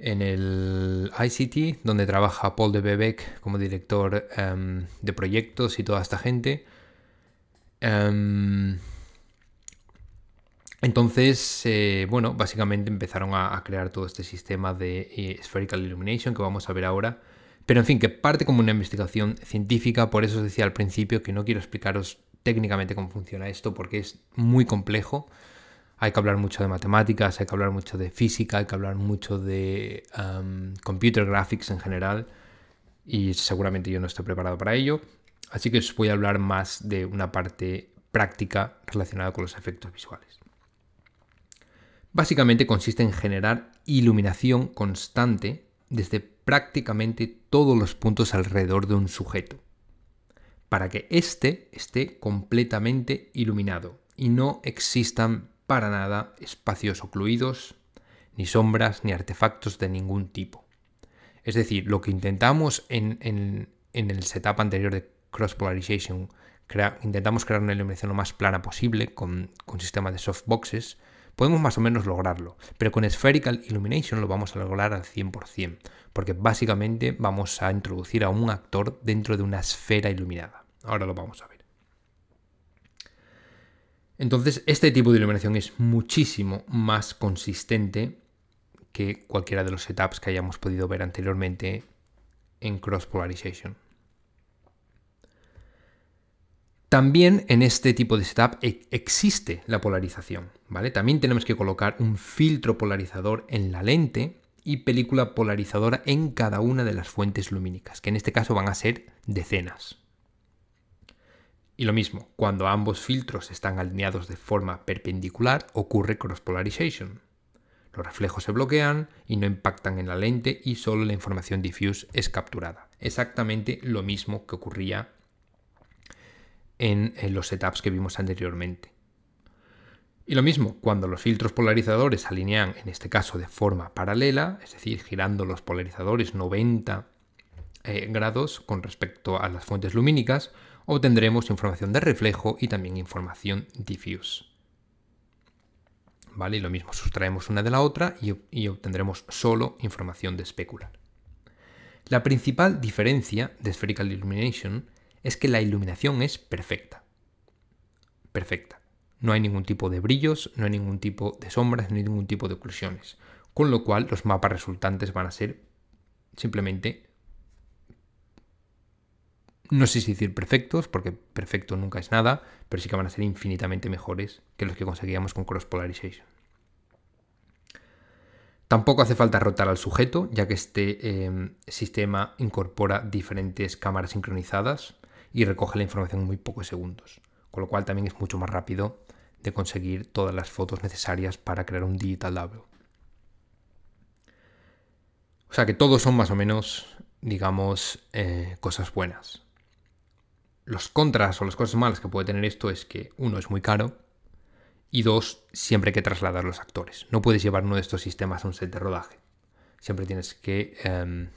En el ICT, donde trabaja Paul de Bebeck como director em, de proyectos y toda esta gente. Em, entonces, eh, bueno, básicamente empezaron a, crear todo este sistema de eh, Spherical Illumination que vamos a ver ahora. Pero en fin, que parte como una investigación científica, por eso os decía al principio que no quiero explicaros técnicamente cómo funciona esto porque es muy complejo. Hay que hablar mucho de matemáticas, hay que hablar mucho de física, hay que hablar mucho de um, computer graphics en general y seguramente yo no estoy preparado para ello. Así que os voy a hablar más de una parte práctica relacionada con los efectos visuales. Básicamente consiste en generar iluminación constante desde prácticamente todos los puntos alrededor de un sujeto, para que éste esté completamente iluminado y no existan para nada espacios ocluidos, ni sombras, ni artefactos de ningún tipo. Es decir, lo que intentamos en, el setup anterior de Cross Polarization, intentamos crear una iluminación lo más plana posible con, con sistema de softboxes, podemos más o menos lograrlo, pero con Spherical Illumination lo vamos a lograr al 100%, porque básicamente vamos a introducir a un actor dentro de una esfera iluminada. Ahora lo vamos a ver. Entonces, este tipo de iluminación es muchísimo más consistente que cualquiera de los setups que hayamos podido ver anteriormente en Cross Polarization. También en este tipo de setup e-, existe la polarización, ¿vale? También tenemos que colocar un filtro polarizador en la lente y película polarizadora en cada una de las fuentes lumínicas, que en este caso van a ser decenas. Y lo mismo, cuando ambos filtros están alineados de forma perpendicular, ocurre cross polarization. Los reflejos se bloquean y no impactan en la lente y solo la información diffuse es capturada. Exactamente lo mismo que ocurría en, los setups que vimos anteriormente. Y lo mismo, cuando los filtros polarizadores se alinean, en este caso de forma paralela, es decir, girando los polarizadores 90 eh, grados con respecto a las fuentes lumínicas, obtendremos información de reflejo y también información diffuse. ¿Vale? Y lo mismo, sustraemos una de la otra y, obtendremos solo información de especular. La principal diferencia de Spherical Illumination es que la iluminación es perfecta. Perfecta. No hay ningún tipo de brillos, no hay ningún tipo de sombras, no hay ningún tipo de oclusiones. Con lo cual los mapas resultantes van a ser simplemente, no sé si decir perfectos, porque perfecto nunca es nada, pero sí que van a ser infinitamente mejores que los que conseguíamos con Cross Polarization. Tampoco hace falta rotar al sujeto, ya que este eh, sistema incorpora diferentes cámaras sincronizadas y recoge la información en muy pocos segundos, con lo cual también es mucho más rápido de conseguir todas las fotos necesarias para crear un digital double. O sea que todos son más o menos, digamos, eh, cosas buenas. Los contras o las cosas malas que puede tener esto es que uno es muy caro y dos, siempre hay que trasladar los actores. No puedes llevar uno de estos sistemas a un set de rodaje. Siempre tienes que em,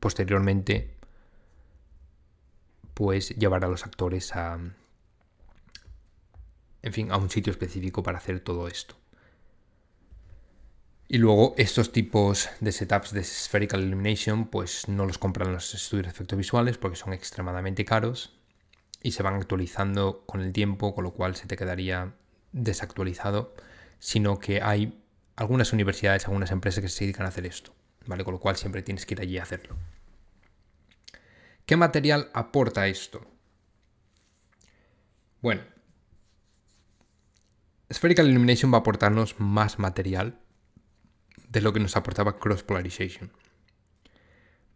posteriormente pues llevar a los actores a, en fin, a un sitio específico para hacer todo esto. Y luego estos tipos de setups de Spherical Illumination pues no los compran los estudios de efectos visuales porque son extremadamente caros y se van actualizando con el tiempo, con lo cual se te quedaría desactualizado, sino que hay algunas universidades, algunas empresas que se dedican a hacer esto, ¿vale? Con lo cual siempre tienes que ir allí a hacerlo. ¿Qué material aporta esto? Bueno, Spherical Illumination va a aportarnos más material de lo que nos aportaba Cross Polarization.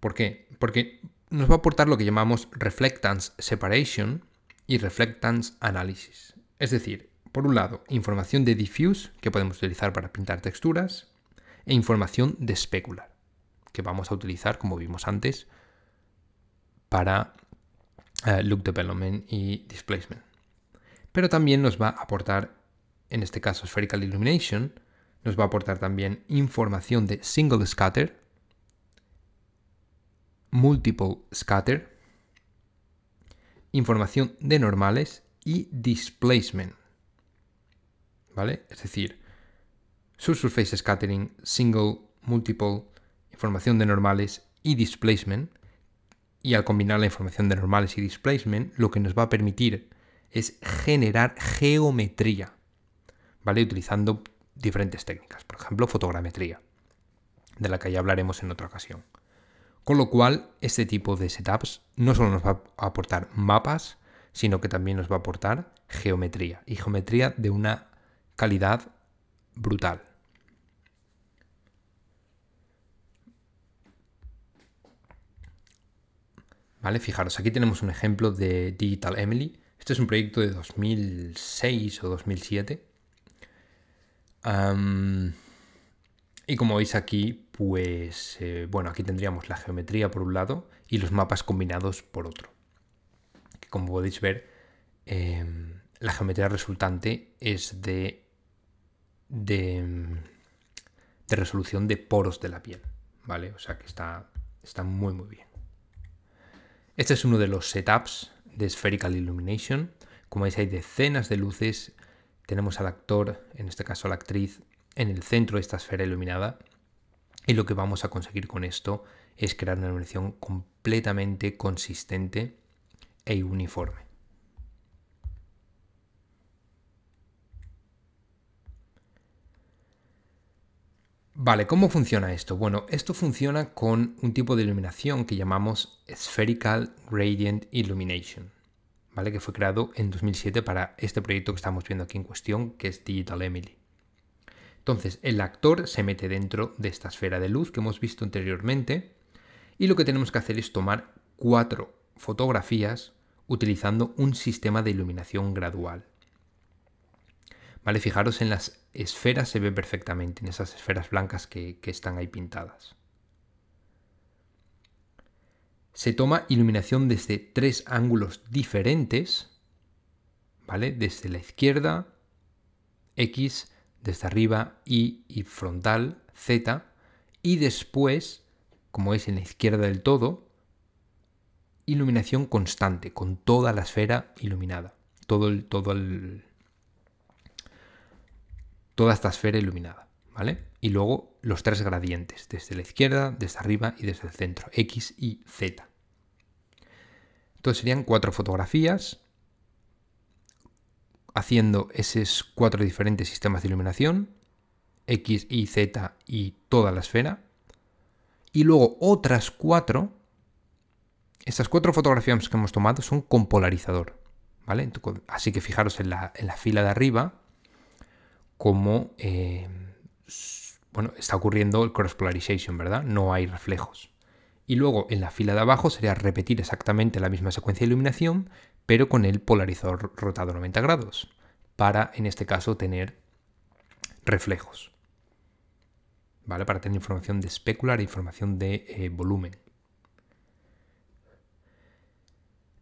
¿Por qué? Porque nos va a aportar lo que llamamos Reflectance Separation y Reflectance Analysis. Es decir, por un lado, información de diffuse que podemos utilizar para pintar texturas e información de specular que vamos a utilizar, como vimos antes, para eh, look development y displacement. Pero también nos va a aportar, en este caso Spherical Illumination, nos va a aportar también información de single scatter multiple scatter, información de normales y displacement. ¿Vale? Es decir, subsurface scattering, single, multiple, información de normales y displacement. Y al combinar la información de normales y displacement, lo que nos va a permitir es generar geometría, ¿vale? Utilizando diferentes técnicas, por ejemplo, fotogrametría, de la que ya hablaremos en otra ocasión. Con lo cual, este tipo de setups no solo nos va a aportar mapas, sino que también nos va a aportar geometría, y geometría de una calidad brutal. ¿Vale? Fijaros, aquí tenemos un ejemplo de Digital Emily. Este es un proyecto de 2006 o 2007. Y como veis aquí, pues eh, bueno, aquí tendríamos la geometría por un lado y los mapas combinados por otro. como podéis ver, em, la geometría resultante es de, de, de, resolución de poros de la piel, ¿vale? O sea que está, está muy muy bien. Este es uno de los setups de Spherical Illumination. Como veis hay decenas de luces. Tenemos al actor, en este caso a la actriz, en el centro de esta esfera iluminada. Y lo que vamos a conseguir con esto es crear una iluminación completamente consistente e uniforme. Vale, ¿cómo funciona esto? Bueno, esto funciona con un tipo de iluminación que llamamos Spherical Gradient Illumination, ¿vale? Que fue creado en 2007 para este proyecto que estamos viendo aquí en cuestión, que es Digital Emily. Entonces, el actor se mete dentro de esta esfera de luz que hemos visto anteriormente y lo que tenemos que hacer es tomar cuatro fotografías utilizando un sistema de iluminación gradual. ¿Vale? Fijaros en las esferas, se ve perfectamente, en esas esferas blancas que, que están ahí pintadas. Se toma iluminación desde tres ángulos diferentes, ¿vale? Desde la izquierda, X, desde arriba, Y y frontal, Z, y después, como es en la izquierda del todo, iluminación constante, con toda la esfera iluminada. Todo el, todo el, toda esta esfera iluminada, ¿vale? Y luego los tres gradientes, desde la izquierda, desde arriba y desde el centro, X y Z. Entonces serían cuatro fotografías haciendo esos cuatro diferentes sistemas de iluminación, X, Y, Z y toda la esfera. Y luego otras cuatro, estas cuatro fotografías que hemos tomado son con polarizador, ¿vale? Así que fijaros en la, en la fila de arriba, como eh, bueno, está ocurriendo el cross polarization, ¿verdad? No hay reflejos. Y luego en la fila de abajo sería repetir exactamente la misma secuencia de iluminación, pero con el polarizador rotado 90 grados, para en este caso tener reflejos. ¿Vale? Para tener información de especular e información de eh, volumen.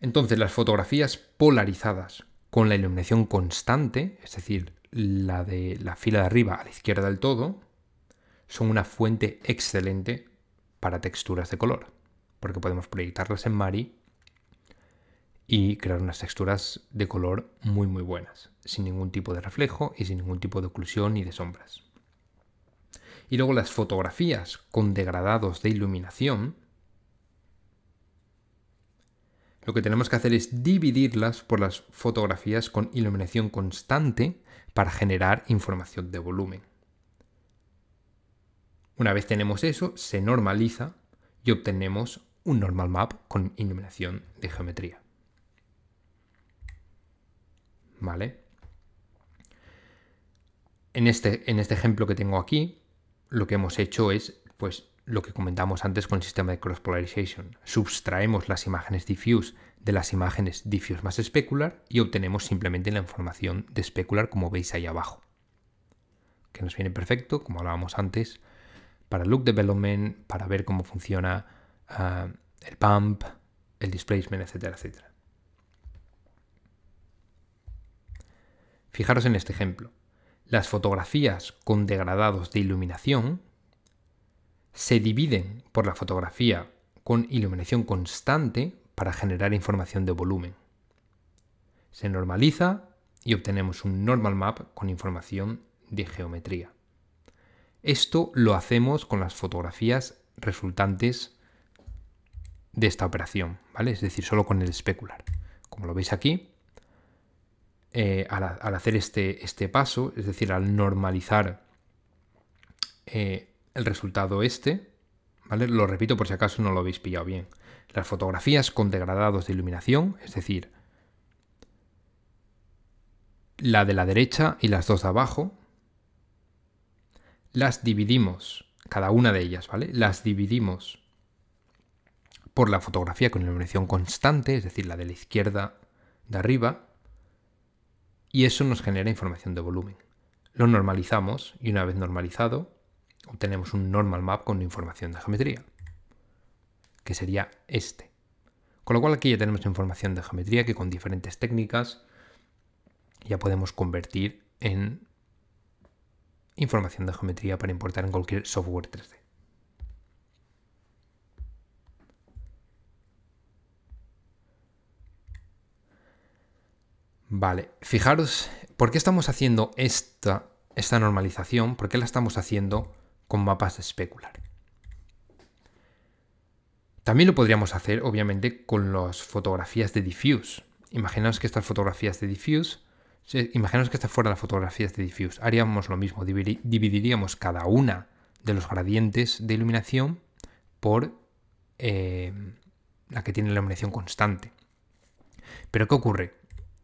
Entonces, las fotografías polarizadas con la iluminación constante, es decir, la de la fila de arriba a la izquierda del todo, son una fuente excelente para texturas de color, porque podemos proyectarlas en Mari y crear unas texturas de color muy muy buenas, sin ningún tipo de reflejo y sin ningún tipo de oclusión ni de sombras. Y luego las fotografías con degradados de iluminación, lo que tenemos que hacer es dividirlas por las fotografías con iluminación constante para generar información de volumen. Una vez tenemos eso, se normaliza y obtenemos un normal map con iluminación de geometría. ¿Vale? En este, en este ejemplo que tengo aquí, lo que hemos hecho es, pues, lo que comentamos antes con el sistema de cross polarization. Subtraemos las imágenes diffuse de las imágenes diffuse más specular y obtenemos simplemente la información de specular como veis ahí abajo. Que nos viene perfecto, como hablábamos antes, para look development, para ver cómo funciona ah, el pump, el displacement, etcétera, etcétera. Fijaros en este ejemplo. Las fotografías con degradados de iluminación se dividen por la fotografía con iluminación constante para generar información de volumen. Se normaliza y obtenemos un normal map con información de geometría. Esto lo hacemos con las fotografías resultantes de esta operación, ¿vale? Es decir, solo con el especular. Como lo veis aquí, eh, al, hacer este, este, paso, es decir, al normalizar eh, el resultado este, ¿vale? Lo repito por si acaso no lo habéis pillado bien. Las fotografías con degradados de iluminación, es decir, la de la derecha y las dos de abajo, las dividimos, cada una de ellas, ¿vale? Las dividimos por la fotografía con iluminación constante, es decir, la de la izquierda de arriba, y eso nos genera información de volumen. Lo normalizamos y una vez normalizado obtenemos un normal map con información de geometría, que sería este. Con lo cual aquí ya tenemos información de geometría que con diferentes técnicas ya podemos convertir en información de geometría para importar en cualquier software 3D. Vale, fijaros, ¿por qué estamos haciendo esta, esta normalización? ¿Por qué la estamos haciendo con mapas de especular? También lo podríamos hacer, obviamente, con las fotografías de diffuse. Imaginaos que estas fotografías de diffuse Imaginaos que esta fuera la fotografía de diffuse. Haríamos lo mismo, dividiríamos cada una de los gradientes de iluminación por eh, la que tiene la iluminación constante. Pero ¿qué ocurre?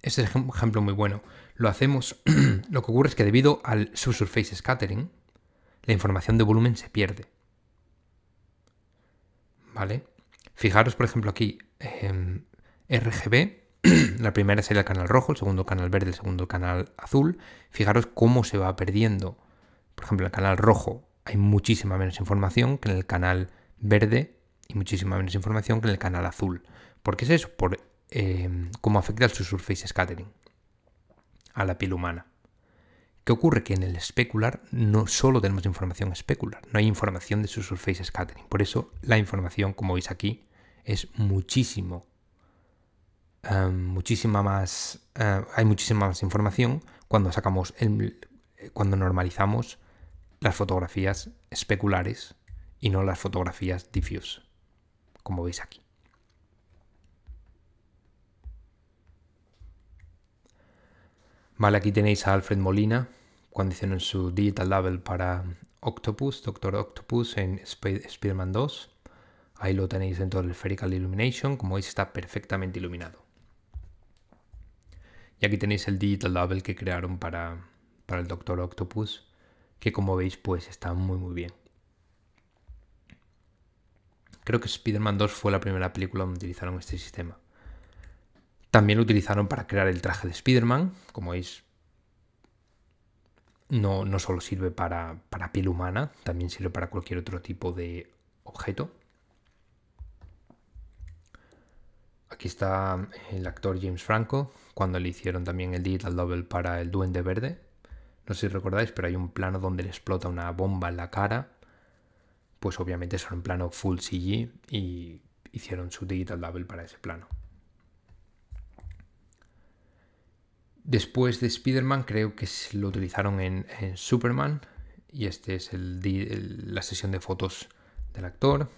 Este es un ejemplo muy bueno. Lo hacemos, *clears throat* lo que ocurre es que debido al subsurface scattering, la información de volumen se pierde. ¿Vale? Fijaros, por ejemplo, aquí, em, RGB *clears throat* la primera sería el canal rojo, el segundo canal verde, el segundo canal azul. Fijaros cómo se va perdiendo. Por ejemplo, en el canal rojo hay muchísima menos información que en el canal verde y muchísima menos información que en el canal azul. ¿Por qué es eso? Por eh, cómo afecta el surface scattering a la piel humana. ¿Qué ocurre? Que en el especular no solo tenemos información especular, no hay información de su surface scattering. Por eso la información, como veis aquí, es muchísimo Em, muchísima más, eh, hay muchísima más información cuando sacamos, el, cuando normalizamos las fotografías especulares y no las fotografías diffuse, como veis aquí. Vale, aquí tenéis a Alfred Molina cuando hicieron su Digital Label para Octopus, Doctor Octopus en Spider-Man 2. Ahí lo tenéis dentro del Spherical Illumination, como veis está perfectamente iluminado. Y aquí tenéis el Digital Double que crearon para, el Doctor Octopus, que como veis pues está muy muy bien. Creo que Spider-Man 2 fue la primera película donde utilizaron este sistema. También lo utilizaron para crear el traje de Spider-Man, como veis no, no solo sirve para, para piel humana, también sirve para cualquier otro tipo de objeto. Aquí está el actor James Franco, cuando le hicieron también el Digital Double para el Duende Verde. No sé si recordáis, pero hay un plano donde le explota una bomba en la cara. Pues obviamente son en plano full CG y hicieron su Digital Double para ese plano. Después de Spider-Man creo que lo utilizaron en, Superman y este es la sesión de fotos del actor.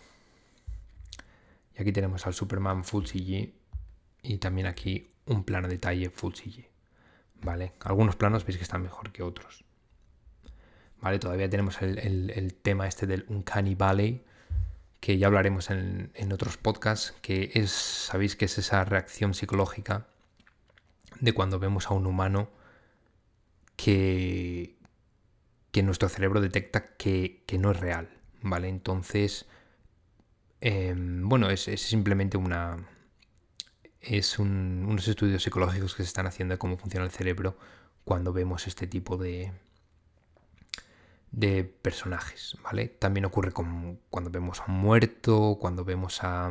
Y aquí tenemos al Superman Full CG y también aquí un plano detalle Full CG. ¿Vale? Algunos planos veis que están mejor que otros. ¿Vale? Todavía tenemos el, tema este del Uncanny Valley, que ya hablaremos en, otros podcasts, que es, sabéis que es esa reacción psicológica de cuando vemos a un humano que, que nuestro cerebro detecta que, que no es real, ¿vale? Entonces, Em, bueno, es, simplemente una... Es unos estudios psicológicos que se están haciendo de cómo funciona el cerebro cuando vemos este tipo de, de personajes, ¿vale? También ocurre cuando vemos a un muerto, cuando vemos a,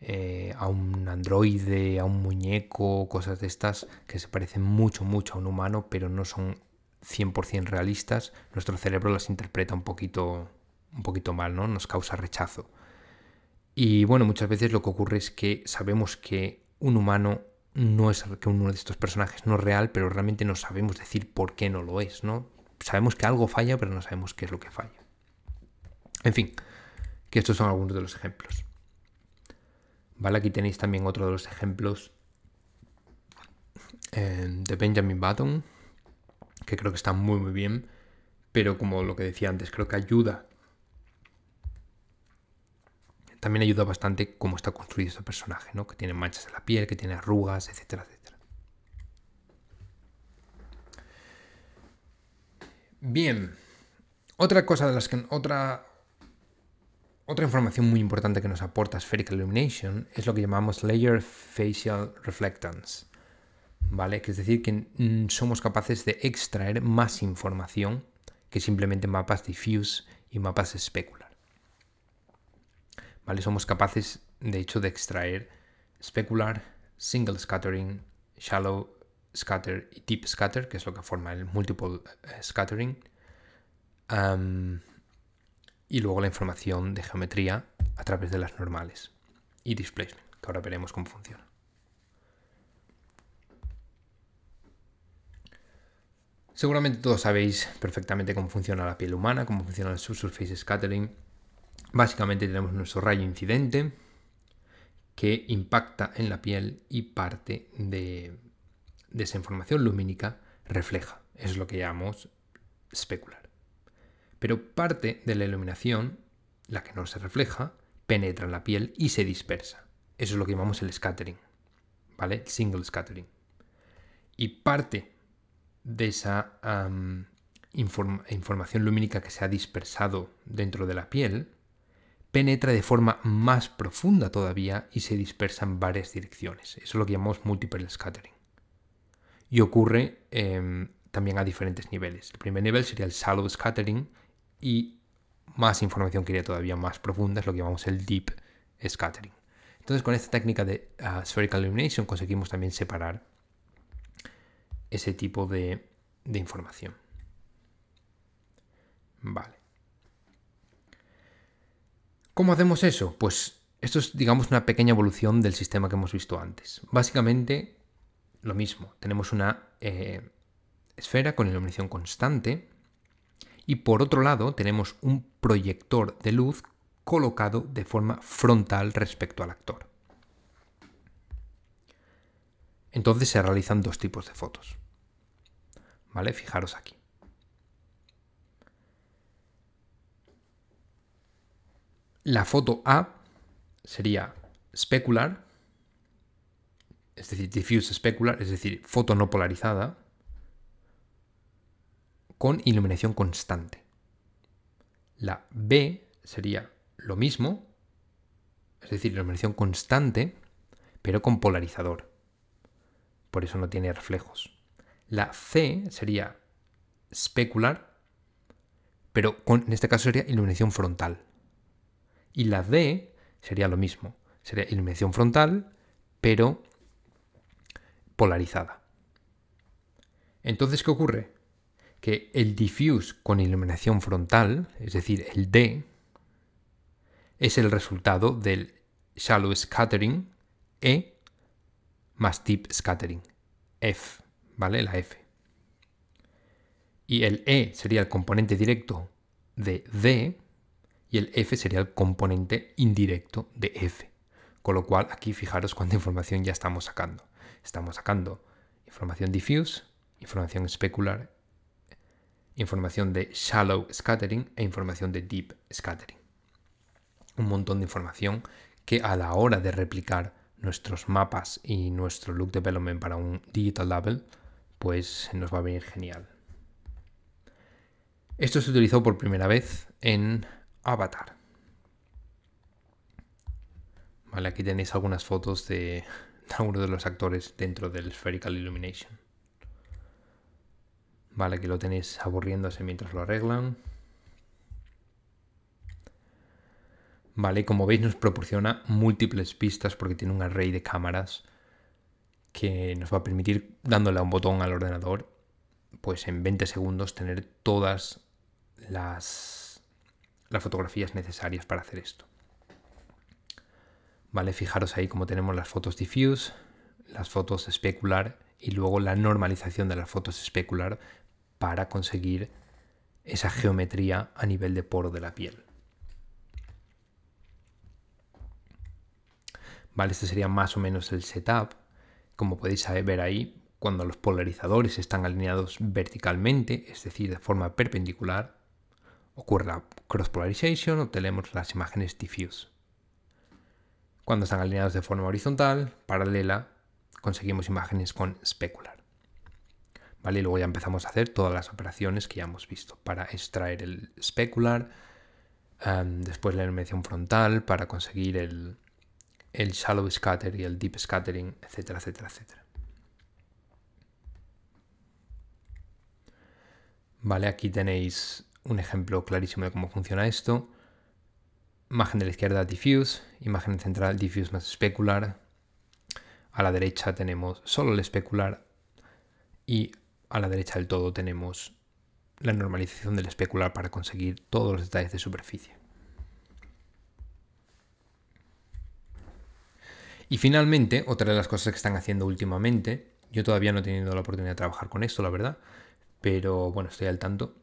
eh, a un androide, a un muñeco, cosas de estas que se parecen mucho, mucho a un humano, pero no son 100% realistas. Nuestro cerebro las interpreta un poquito un poquito mal, ¿no? Nos causa rechazo. Y bueno, muchas veces lo que ocurre es que sabemos que un humano no es que uno de estos personajes no es real, pero realmente no sabemos decir por qué no lo es, ¿no? Sabemos que algo falla, pero no sabemos qué es lo que falla. En fin, que estos son algunos de los ejemplos. Vale, aquí tenéis también otro de los ejemplos eh, de Benjamin Button, que creo que está muy muy bien, pero como lo que decía antes, creo que ayuda. También ayuda bastante cómo está construido este personaje, ¿no? Que tiene manchas en la piel, que tiene arrugas, etcétera, etcétera. Bien. Otra cosa de las que. Otra. Otra información muy importante que nos aporta Spherical Illumination es lo que llamamos Layer Facial Reflectance. ¿Vale? Que es decir, que mm, somos capaces de extraer más información que simplemente mapas diffuse y mapas specular. ¿Vale? Somos capaces, de hecho, de extraer specular, single scattering, shallow scatter y deep scatter, que es lo que forma el multiple eh, scattering. y luego la información de geometría a través de las normales y displacement, que ahora veremos cómo funciona. Seguramente todos sabéis perfectamente cómo funciona la piel humana, cómo funciona el subsurface scattering. Básicamente tenemos nuestro rayo incidente que impacta en la piel y parte de, esa información lumínica refleja. Es lo que llamamos especular. Pero parte de la iluminación, la que no se refleja, penetra en la piel y se dispersa. Eso es lo que llamamos el scattering, ¿vale? Single scattering. Y parte de esa información lumínica que se ha dispersado dentro de la piel, penetra de forma más profunda todavía y se dispersa en varias direcciones. Eso es lo que llamamos multiple scattering. Y ocurre em, también a diferentes niveles. El primer nivel sería el shallow scattering y más información que iría todavía más profunda es lo que llamamos el deep scattering. Entonces con esta técnica de ah, spherical illumination conseguimos también separar ese tipo de, información. Vale. ¿Cómo hacemos eso? Pues esto es, digamos, una pequeña evolución del sistema que hemos visto antes. Básicamente, lo mismo. Tenemos una eh, esfera con iluminación constante y por otro lado tenemos un proyector de luz colocado de forma frontal respecto al actor. Entonces se realizan dos tipos de fotos. ¿Vale? Fijaros aquí. La foto A sería specular, es decir, diffuse specular, es decir, foto no polarizada, con iluminación constante. La B sería lo mismo, es decir, iluminación constante, pero con polarizador. Por eso no tiene reflejos. La C sería specular, pero en este caso sería iluminación frontal. Y la D sería lo mismo, sería iluminación frontal, pero polarizada. Entonces, ¿qué ocurre? Que el diffuse con iluminación frontal, es decir, el D, es el resultado del shallow scattering E más deep scattering F. ¿vale? La F. Y el E sería el componente directo de D y el F sería el componente indirecto de F. Con lo cual aquí fijaros cuánta información ya estamos sacando. Estamos sacando información diffuse, información specular, información de shallow scattering e información de deep scattering. Un montón de información que a la hora de replicar nuestros mapas y nuestro look development para un digital label pues nos va a venir genial. Esto se utilizó por primera vez en Avatar. Vale, aquí tenéis algunas fotos de, algunos de los actores dentro del Spherical Illumination. Vale, aquí lo tenéis aburriéndose mientras lo arreglan. Vale, como veis nos proporciona múltiples pistas porque tiene un array de cámaras que nos va a permitir, dándole a un botón al ordenador, pues en 20 segundos tener todas las, las fotografías necesarias para hacer esto. ¿Vale? Fijaros ahí como tenemos las fotos diffuse, las fotos especular y luego la normalización de las fotos especular para conseguir esa geometría a nivel de poro de la piel. ¿Vale? Este sería más o menos el setup. Como podéis ver ahí, cuando los polarizadores están alineados verticalmente, es decir, de forma perpendicular, ocurre la cross polarization, obtenemos las imágenes diffuse. Cuando están alineados de forma horizontal, paralela, conseguimos imágenes con specular. ¿Vale? Y luego ya empezamos a hacer todas las operaciones que ya hemos visto para extraer el specular, em, después la iluminación frontal para conseguir el, el shallow scatter y el deep scattering, etcétera, etcétera, etcétera. Vale, aquí tenéis un ejemplo clarísimo de cómo funciona esto. Imagen de la izquierda diffuse, imagen central diffuse más specular. A la derecha tenemos solo el especular y a la derecha del todo tenemos la normalización del especular para conseguir todos los detalles de superficie. Y finalmente, otra de las cosas que están haciendo últimamente, yo todavía no he tenido la oportunidad de trabajar con esto, la verdad, pero bueno, estoy al tanto.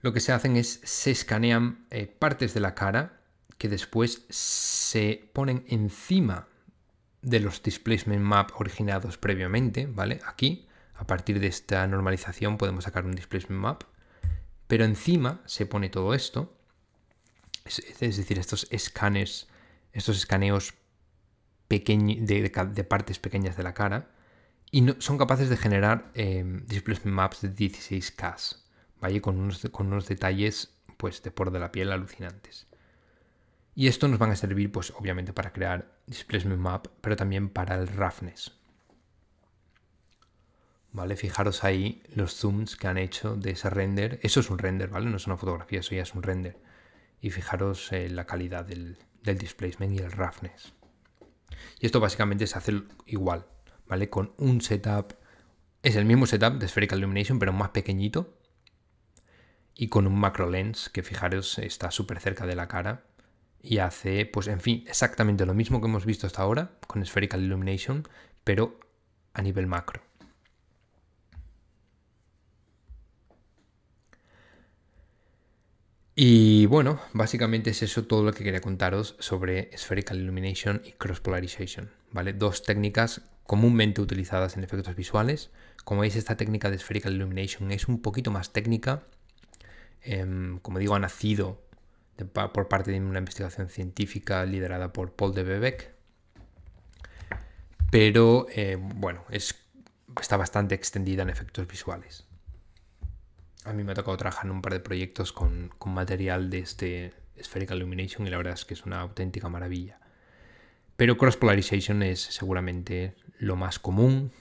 Lo que se hacen es se escanean eh, partes de la cara que después se ponen encima de los displacement map originados previamente, ¿vale? Aquí, a partir de esta normalización podemos sacar un displacement map, pero encima se pone todo esto, es, decir, estos escáneres, estos escaneos de, partes pequeñas de la cara y no, son capaces de generar eh, displacement maps de 16K, ¿vale? Con unos, con unos detalles pues, de por de la piel alucinantes. Y esto nos van a servir, pues obviamente, para crear displacement map, pero también para el roughness. ¿Vale? Fijaros ahí los zooms que han hecho de ese render. Eso es un render, ¿vale? No es una fotografía, eso ya es un render. Y fijaros eh, la calidad del, del displacement y el roughness. Y esto básicamente se hace igual, ¿vale? Con un setup, es el mismo setup de Spherical Illumination, pero más pequeñito. Y con un macro lens que fijaros está súper cerca de la cara y hace, pues en fin, exactamente lo mismo que hemos visto hasta ahora con Spherical Illumination, pero a nivel macro. Y bueno, básicamente es eso todo lo que quería contaros sobre Spherical Illumination y Cross Polarization, ¿vale? Dos técnicas comúnmente utilizadas en efectos visuales. Como veis, esta técnica de Spherical Illumination es un poquito más técnica. Em, como digo, ha nacido por parte de una investigación científica liderada por Paul de Bebeck. Pero eh, bueno, es, está bastante extendida en efectos visuales a mí me ha tocado trabajar en un par de proyectos con, material de este Spherical Illumination y la verdad es que es una auténtica maravilla. Pero Cross Polarization es seguramente lo más común,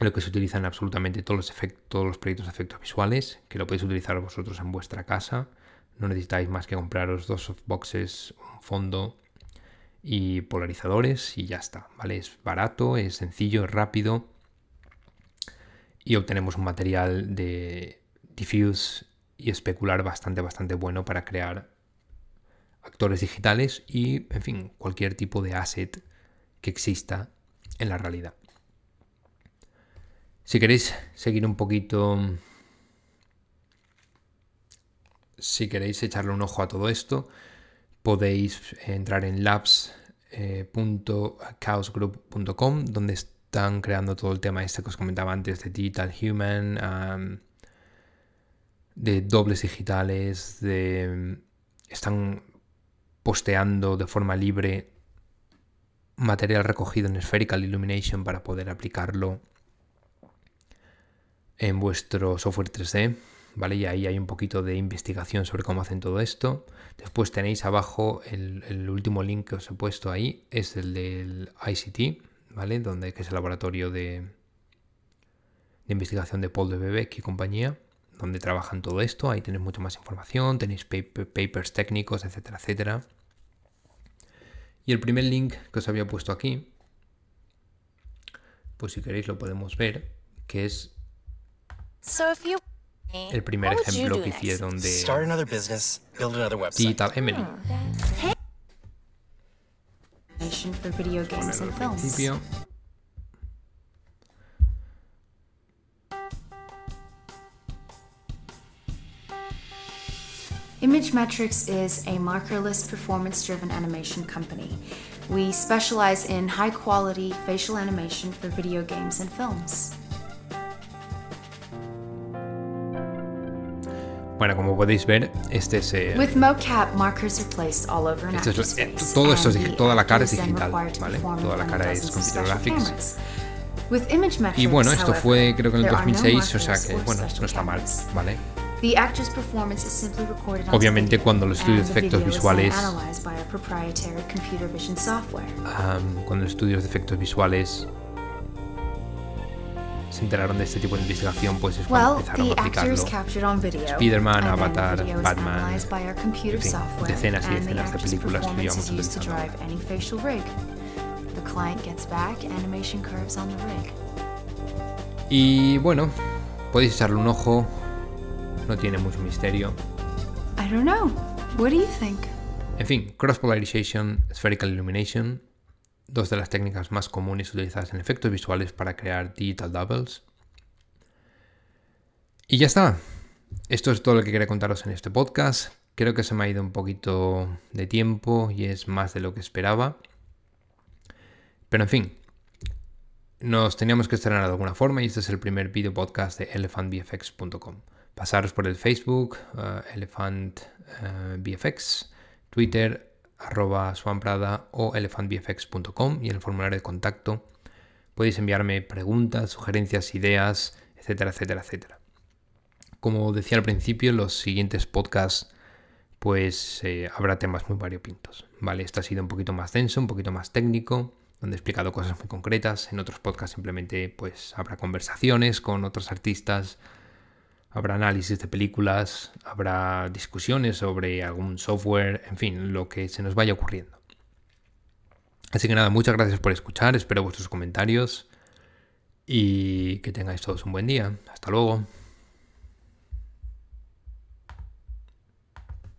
lo que se utiliza en absolutamente todos los, efectos, todos los proyectos de efectos visuales, que lo podéis utilizar vosotros en vuestra casa. No necesitáis más que compraros dos softboxes, un fondo y polarizadores y ya está, ¿vale? Es barato, es sencillo, es rápido y obtenemos un material de diffuse y especular bastante, bastante bueno para crear actores digitales y, en fin, cualquier tipo de asset que exista en la realidad. Si queréis seguir un poquito, si queréis echarle un ojo a todo esto, podéis entrar en labs.chaosgroup.com, donde están creando todo el tema este que os comentaba antes de Digital Human, de dobles digitales, de están posteando de forma libre material recogido en Spherical Illumination para poder aplicarlo en vuestro software 3D, ¿vale? Y ahí hay un poquito de investigación sobre cómo hacen todo esto. Después tenéis abajo el, último link que os he puesto ahí, es el del ICT, ¿vale? Donde que es el laboratorio de, investigación de Paul de Bebeck y compañía donde trabajan todo esto. Ahí tenéis mucha más información, tenéis papers técnicos, etcétera, etcétera. Y el primer link que os había puesto aquí, pues si queréis lo podemos ver, que es el primer ejemplo que hicieron de Digital Emily. Hmm. animation for video games and films. Principio. Image Metrics is a markerless performance driven animation company. We specialize in high quality facial animation for video games and films. Bueno, como podéis ver, este es... eh, With mocap, markers are placed all over an Esto es- eh, todo esto es toda la cara es digital, ¿vale? Toda la cara es computer graphics. Y bueno, esto fue creo que en el there are no 2006, o sea que bueno, special no está mal. ¿vale? The actor's performance is simply recorded on Obviamente, cuando los estudios de efectos visuales-. Am, cuando los estudios de efectos visuales se enteraron de este tipo de investigación, pues es cuando Well, empezaron a aplicarlo. Spider-Man, Avatar, Batman, en fin, decenas y decenas de películas que llevamos utilizando. Y bueno, podéis echarle un ojo, no tiene mucho misterio. I don't know. What do you think? En fin, Cross Polarization, Spherical Illumination, dos de las técnicas más comunes utilizadas en efectos visuales para crear digital doubles. Y ya está. Esto es todo lo que quería contaros en este podcast. Creo que se me ha ido un poquito de tiempo y es más de lo que esperaba. Pero en fin, nos teníamos que estrenar de alguna forma y este es el primer video podcast de elephantbfx.com. Pasaros por el Facebook, eh, elephantbfx, Twitter, arroba swanprada o elephantbfx.com y en el formulario de contacto podéis enviarme preguntas, sugerencias, ideas, etcétera, etcétera, etcétera. Como decía al principio, los siguientes podcasts pues eh, habrá temas muy variopintos. Vale, este ha sido un poquito más denso, un poquito más técnico, donde he explicado cosas muy concretas. En otros podcasts simplemente pues habrá conversaciones con otros artistas, habrá análisis de películas, habrá discusiones sobre algún software, en fin, lo que se nos vaya ocurriendo. Así que nada, muchas gracias por escuchar, espero vuestros comentarios y que tengáis todos un buen día. Hasta luego.